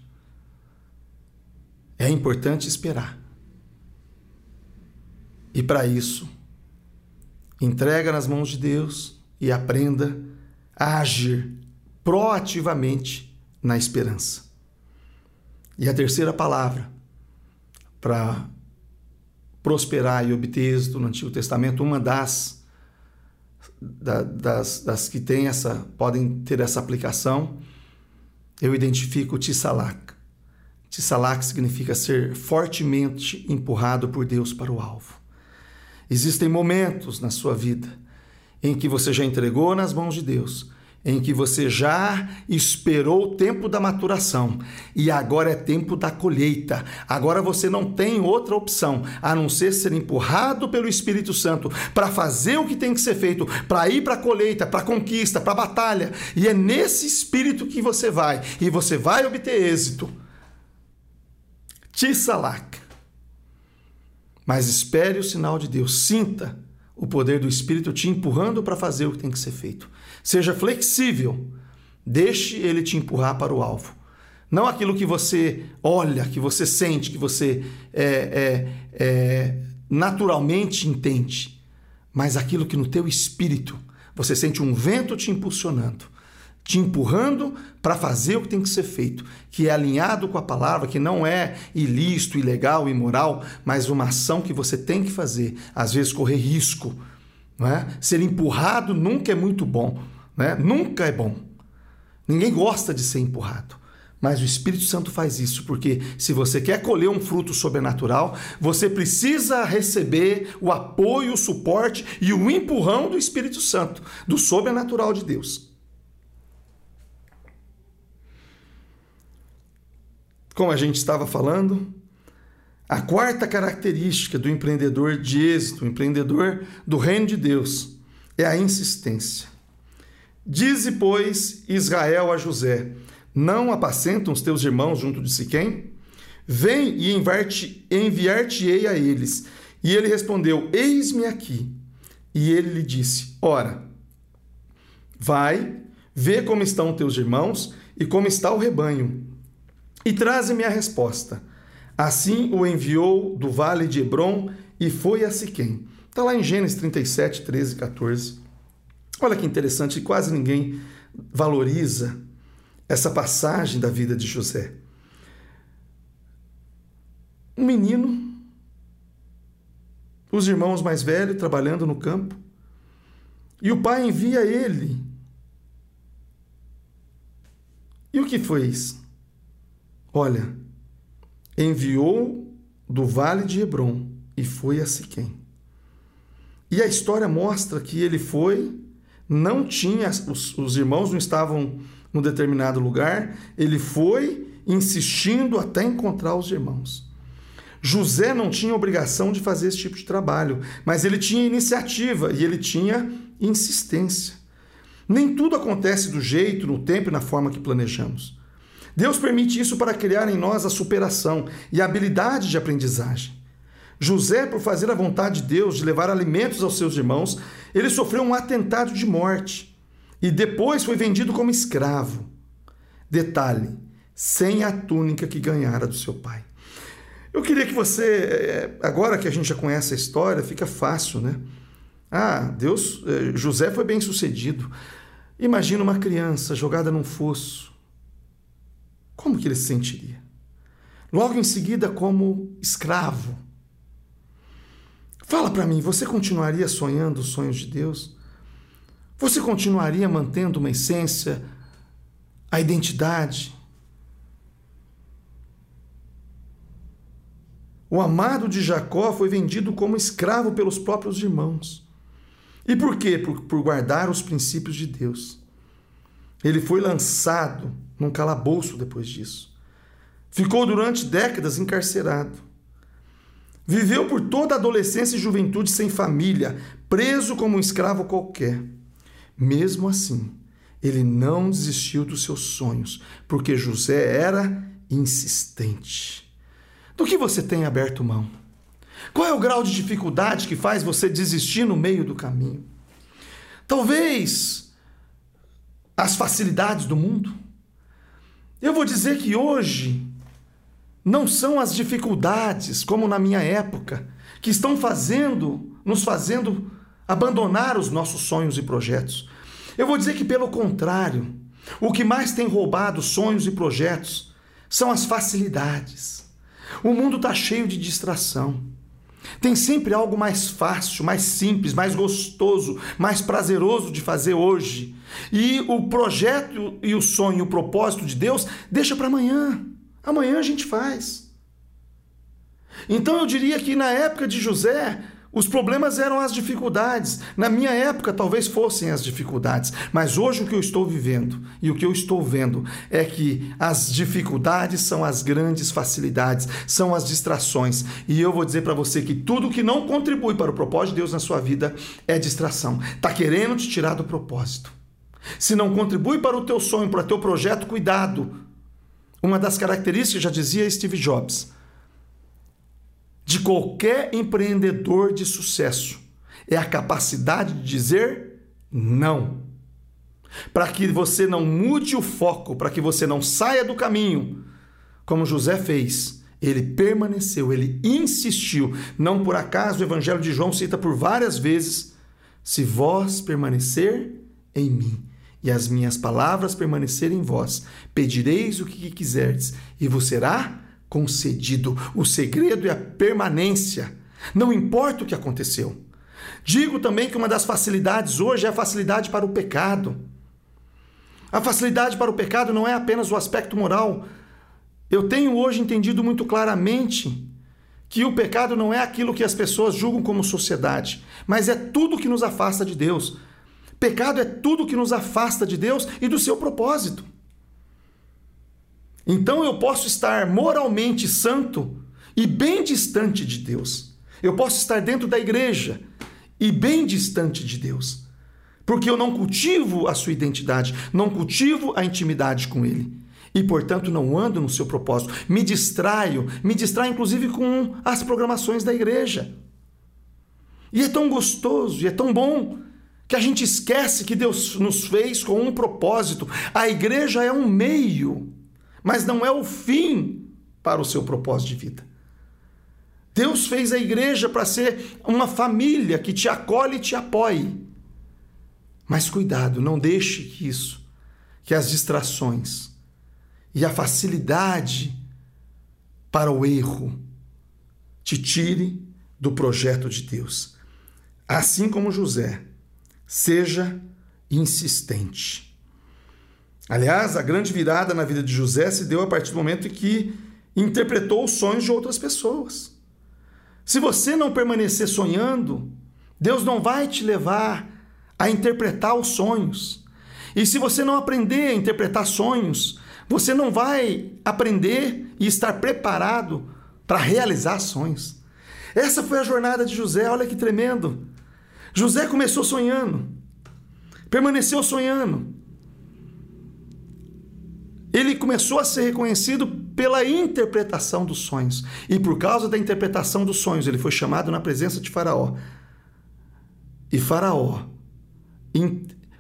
É importante esperar. E para isso, entrega nas mãos de Deus e aprenda a agir proativamente na esperança. E a terceira palavra para prosperar e obter êxito no Antigo Testamento, uma das, das, das que tem essa, podem ter essa aplicação, eu identifico Tissalak. Tissalak significa ser fortemente empurrado por Deus para o alvo. Existem momentos na sua vida em que você já entregou nas mãos de Deus em que você já esperou o tempo da maturação e agora é tempo da colheita. Agora você não tem outra opção a não ser ser empurrado pelo Espírito Santo para fazer o que tem que ser feito, para ir para a colheita, para a conquista, para a batalha. E é nesse espírito que você vai e você vai obter êxito. Tissalak. Mas espere o sinal de Deus, sinta o poder do Espírito te empurrando para fazer o que tem que ser feito. Seja flexível. Deixe ele te empurrar para o alvo. Não aquilo que você olha, que você sente, que você é, é, é, naturalmente entende, mas aquilo que no teu espírito você sente um vento te impulsionando, te empurrando para fazer o que tem que ser feito, que é alinhado com a palavra, que não é ilícito, ilegal, imoral, mas uma ação que você tem que fazer, às vezes correr risco. Não é? Ser empurrado nunca é muito bom. Né? Nunca é bom. Ninguém gosta de ser empurrado. Mas o Espírito Santo faz isso, porque se você quer colher um fruto sobrenatural, você precisa receber o apoio, o suporte e o empurrão do Espírito Santo, do sobrenatural de Deus. Como a gente estava falando, a quarta característica do empreendedor de êxito, empreendedor do reino de Deus, é a insistência. Dize, pois, Israel a José: Não apacentam os teus irmãos junto de Siquém? Vem e enviar-te-ei a eles. E ele respondeu: Eis-me aqui. E ele lhe disse: Ora, vai, vê como estão teus irmãos e como está o rebanho, e traze-me a resposta. Assim o enviou do vale de Hebron e foi a Siquém. Está lá em Gênesis 37, 13 e 14. Olha que interessante, quase ninguém valoriza essa passagem da vida de José. Um menino, os irmãos mais velhos trabalhando no campo, e o pai envia ele. E o que foi isso? Olha, enviou do vale de Hebron e foi a Siquém. E a história mostra que ele foi não tinha, os, os irmãos não estavam num determinado lugar, ele foi insistindo até encontrar os irmãos. José não tinha obrigação de fazer esse tipo de trabalho, mas ele tinha iniciativa e ele tinha insistência. Nem tudo acontece do jeito, no tempo e na forma que planejamos. Deus permite isso para criar em nós a superação e a habilidade de aprendizagem. José, por fazer a vontade de Deus de levar alimentos aos seus irmãos, ele sofreu um atentado de morte e depois foi vendido como escravo. Detalhe: sem a túnica que ganhara do seu pai. Eu queria que você, eh, agora que a gente já conhece a história, fica fácil, né? Ah, Deus, eh, José foi bem sucedido. Imagina uma criança jogada num fosso como que ele se sentiria? Logo em seguida, como escravo. Fala para mim, você continuaria sonhando os sonhos de Deus? Você continuaria mantendo uma essência, a identidade? O amado de Jacó foi vendido como escravo pelos próprios irmãos. E por quê? Por, por guardar os princípios de Deus. Ele foi lançado num calabouço depois disso. Ficou durante décadas encarcerado. Viveu por toda a adolescência e juventude sem família, preso como um escravo qualquer. Mesmo assim, ele não desistiu dos seus sonhos, porque José era insistente. Do que você tem aberto mão? Qual é o grau de dificuldade que faz você desistir no meio do caminho? Talvez as facilidades do mundo. Eu vou dizer que hoje não são as dificuldades, como na minha época, que estão fazendo, nos fazendo abandonar os nossos sonhos e projetos. Eu vou dizer que, pelo contrário, o que mais tem roubado sonhos e projetos são as facilidades. O mundo está cheio de distração. Tem sempre algo mais fácil, mais simples, mais gostoso, mais prazeroso de fazer hoje. E o projeto e o sonho, o propósito de Deus, deixa para amanhã. Amanhã a gente faz. Então eu diria que na época de José, os problemas eram as dificuldades. Na minha época, talvez fossem as dificuldades. Mas hoje o que eu estou vivendo e o que eu estou vendo é que as dificuldades são as grandes facilidades, são as distrações. E eu vou dizer para você que tudo que não contribui para o propósito de Deus na sua vida é distração. Está querendo te tirar do propósito. Se não contribui para o teu sonho, para o teu projeto, cuidado. Uma das características, já dizia Steve Jobs, de qualquer empreendedor de sucesso é a capacidade de dizer não. Para que você não mude o foco, para que você não saia do caminho, como José fez. Ele permaneceu, ele insistiu. Não por acaso o Evangelho de João cita por várias vezes: se vós permanecer em mim e as minhas palavras permanecerem em vós, pedireis o que quiserdes e vos será concedido. O segredo é a permanência. Não importa o que aconteceu. Digo também que uma das facilidades hoje é a facilidade para o pecado. A facilidade para o pecado não é apenas o aspecto moral. Eu tenho hoje entendido muito claramente que o pecado não é aquilo que as pessoas julgam como sociedade, mas é tudo que nos afasta de Deus. Pecado é tudo que nos afasta de Deus e do seu propósito. Então eu posso estar moralmente santo e bem distante de Deus. Eu posso estar dentro da igreja e bem distante de Deus. Porque eu não cultivo a sua identidade, não cultivo a intimidade com Ele. E, portanto, não ando no seu propósito. Me distraio, me distraio inclusive com as programações da igreja. E é tão gostoso, e é tão bom que a gente esquece que Deus nos fez com um propósito. A igreja é um meio mas não é o fim para o seu propósito de vida. Deus fez a igreja para ser uma família que te acolhe e te apoie. Mas cuidado, não deixe que isso, que as distrações e a facilidade para o erro te tire do projeto de Deus. Assim como José, seja insistente. Aliás, a grande virada na vida de José se deu a partir do momento em que interpretou os sonhos de outras pessoas. Se você não permanecer sonhando, Deus não vai te levar a interpretar os sonhos. E se você não aprender a interpretar sonhos, você não vai aprender e estar preparado para realizar sonhos. Essa foi a jornada de José, olha que tremendo. José começou sonhando, permaneceu sonhando, ele começou a ser reconhecido pela interpretação dos sonhos. E por causa da interpretação dos sonhos, ele foi chamado na presença de Faraó. E Faraó,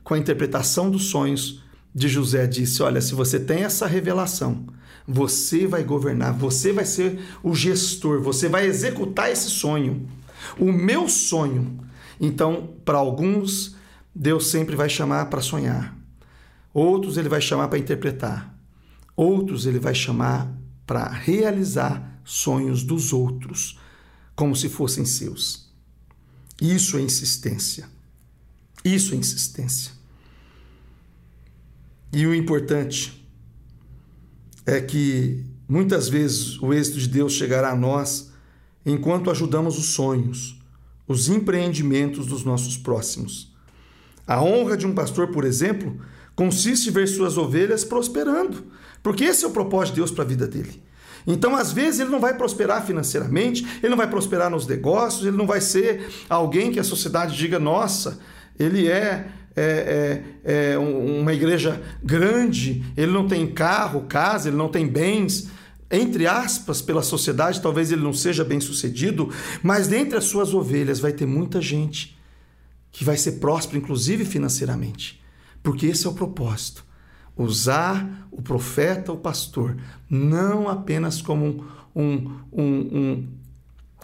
com a interpretação dos sonhos de José, disse: Olha, se você tem essa revelação, você vai governar, você vai ser o gestor, você vai executar esse sonho. O meu sonho. Então, para alguns, Deus sempre vai chamar para sonhar. Outros ele vai chamar para interpretar. Outros ele vai chamar para realizar sonhos dos outros, como se fossem seus. Isso é insistência. Isso é insistência. E o importante é que muitas vezes o êxito de Deus chegará a nós enquanto ajudamos os sonhos, os empreendimentos dos nossos próximos. A honra de um pastor, por exemplo, consiste em ver suas ovelhas prosperando, porque esse é o propósito de Deus para a vida dele. Então, às vezes, ele não vai prosperar financeiramente, ele não vai prosperar nos negócios, ele não vai ser alguém que a sociedade diga, nossa, ele é, é, é, é uma igreja grande, ele não tem carro, casa, ele não tem bens. Entre aspas, pela sociedade, talvez ele não seja bem sucedido, mas dentre as suas ovelhas vai ter muita gente que vai ser próspera, inclusive financeiramente, porque esse é o propósito usar o profeta, o pastor, não apenas como um, um,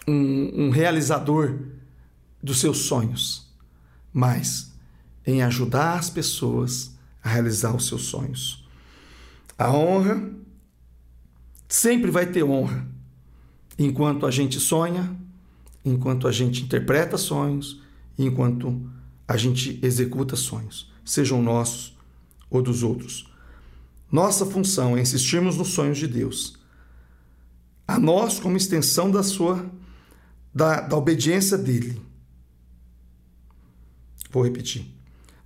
um, um, realizador dos seus sonhos, mas em ajudar as pessoas a realizar os seus sonhos. A honra sempre vai ter honra enquanto a gente sonha, enquanto a gente interpreta sonhos, enquanto a gente executa sonhos, sejam nossos ou dos outros. Nossa função é insistirmos nos sonhos de Deus. A nós, como extensão da sua da, da obediência dele. Vou repetir.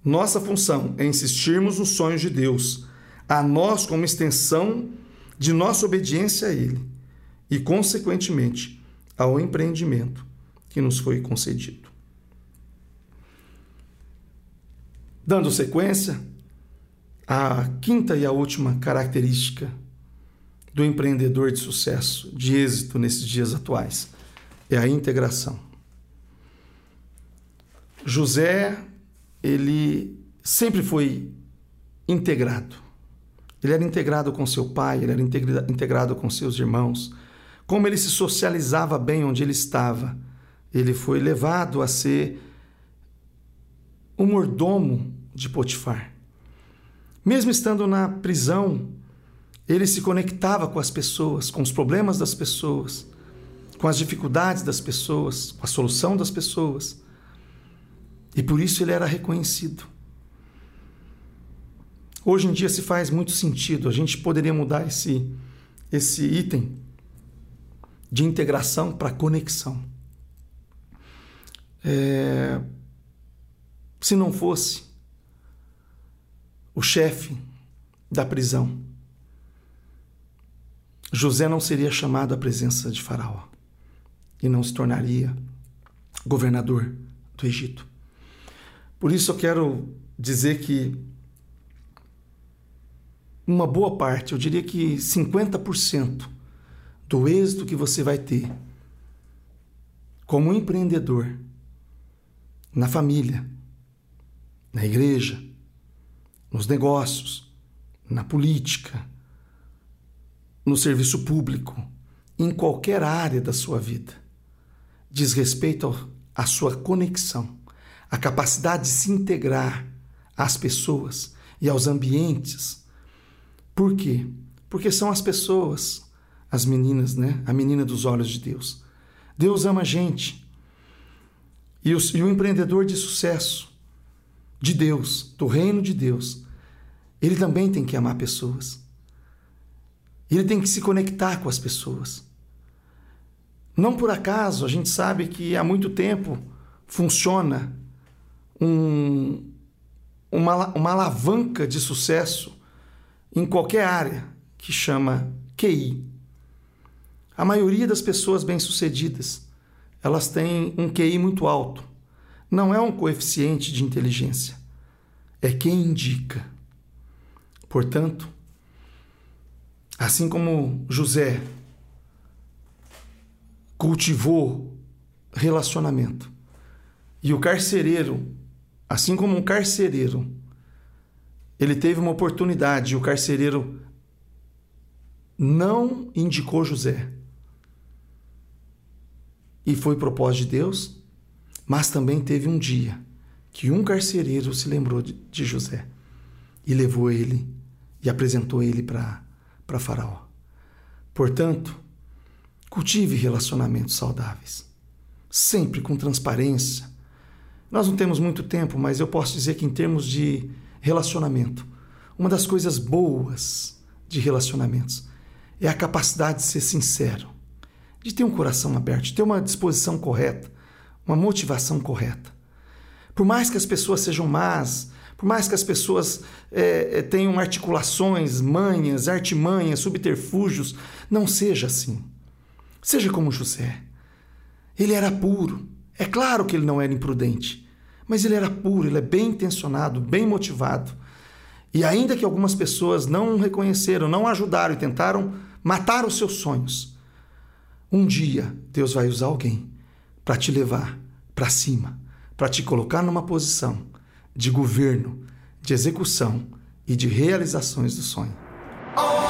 Nossa função é insistirmos nos sonhos de Deus, a nós como extensão de nossa obediência a Ele e, consequentemente, ao empreendimento que nos foi concedido. Dando sequência, a quinta e a última característica do empreendedor de sucesso, de êxito nesses dias atuais, é a integração. José, ele sempre foi integrado. Ele era integrado com seu pai, ele era integrado com seus irmãos. Como ele se socializava bem onde ele estava, ele foi levado a ser o mordomo de Potifar. Mesmo estando na prisão, ele se conectava com as pessoas, com os problemas das pessoas, com as dificuldades das pessoas, com a solução das pessoas. E por isso ele era reconhecido. Hoje em dia se faz muito sentido, a gente poderia mudar esse, esse item de integração para conexão. É, se não fosse o chefe da prisão, José não seria chamado à presença de Faraó e não se tornaria governador do Egito. Por isso eu quero dizer que uma boa parte, eu diria que 50% do êxito que você vai ter como empreendedor na família, na igreja, nos negócios, na política, no serviço público, em qualquer área da sua vida. Diz respeito à sua conexão, à capacidade de se integrar às pessoas e aos ambientes. Por quê? Porque são as pessoas, as meninas, né? A menina dos olhos de Deus. Deus ama a gente. E o, e o empreendedor de sucesso de Deus, do reino de Deus, ele também tem que amar pessoas. Ele tem que se conectar com as pessoas. Não por acaso, a gente sabe que há muito tempo funciona um, uma, uma alavanca de sucesso em qualquer área que chama QI. A maioria das pessoas bem-sucedidas, elas têm um QI muito alto. Não é um coeficiente de inteligência, é quem indica. Portanto, assim como José cultivou relacionamento e o carcereiro, assim como um carcereiro, ele teve uma oportunidade e o carcereiro não indicou José. E foi propósito de Deus, mas também teve um dia que um carcereiro se lembrou de José e levou ele e apresentou ele para Faraó. Portanto, cultive relacionamentos saudáveis, sempre com transparência. Nós não temos muito tempo, mas eu posso dizer que, em termos de relacionamento, uma das coisas boas de relacionamentos é a capacidade de ser sincero, de ter um coração aberto, de ter uma disposição correta, uma motivação correta. Por mais que as pessoas sejam más, por mais que as pessoas é, tenham articulações, manhas, artimanhas, subterfúgios, não seja assim. Seja como José. Ele era puro. É claro que ele não era imprudente, mas ele era puro, ele é bem intencionado, bem motivado. E ainda que algumas pessoas não reconheceram, não ajudaram e tentaram matar os seus sonhos, um dia Deus vai usar alguém para te levar para cima, para te colocar numa posição de governo, de execução e de realizações do sonho. Oh!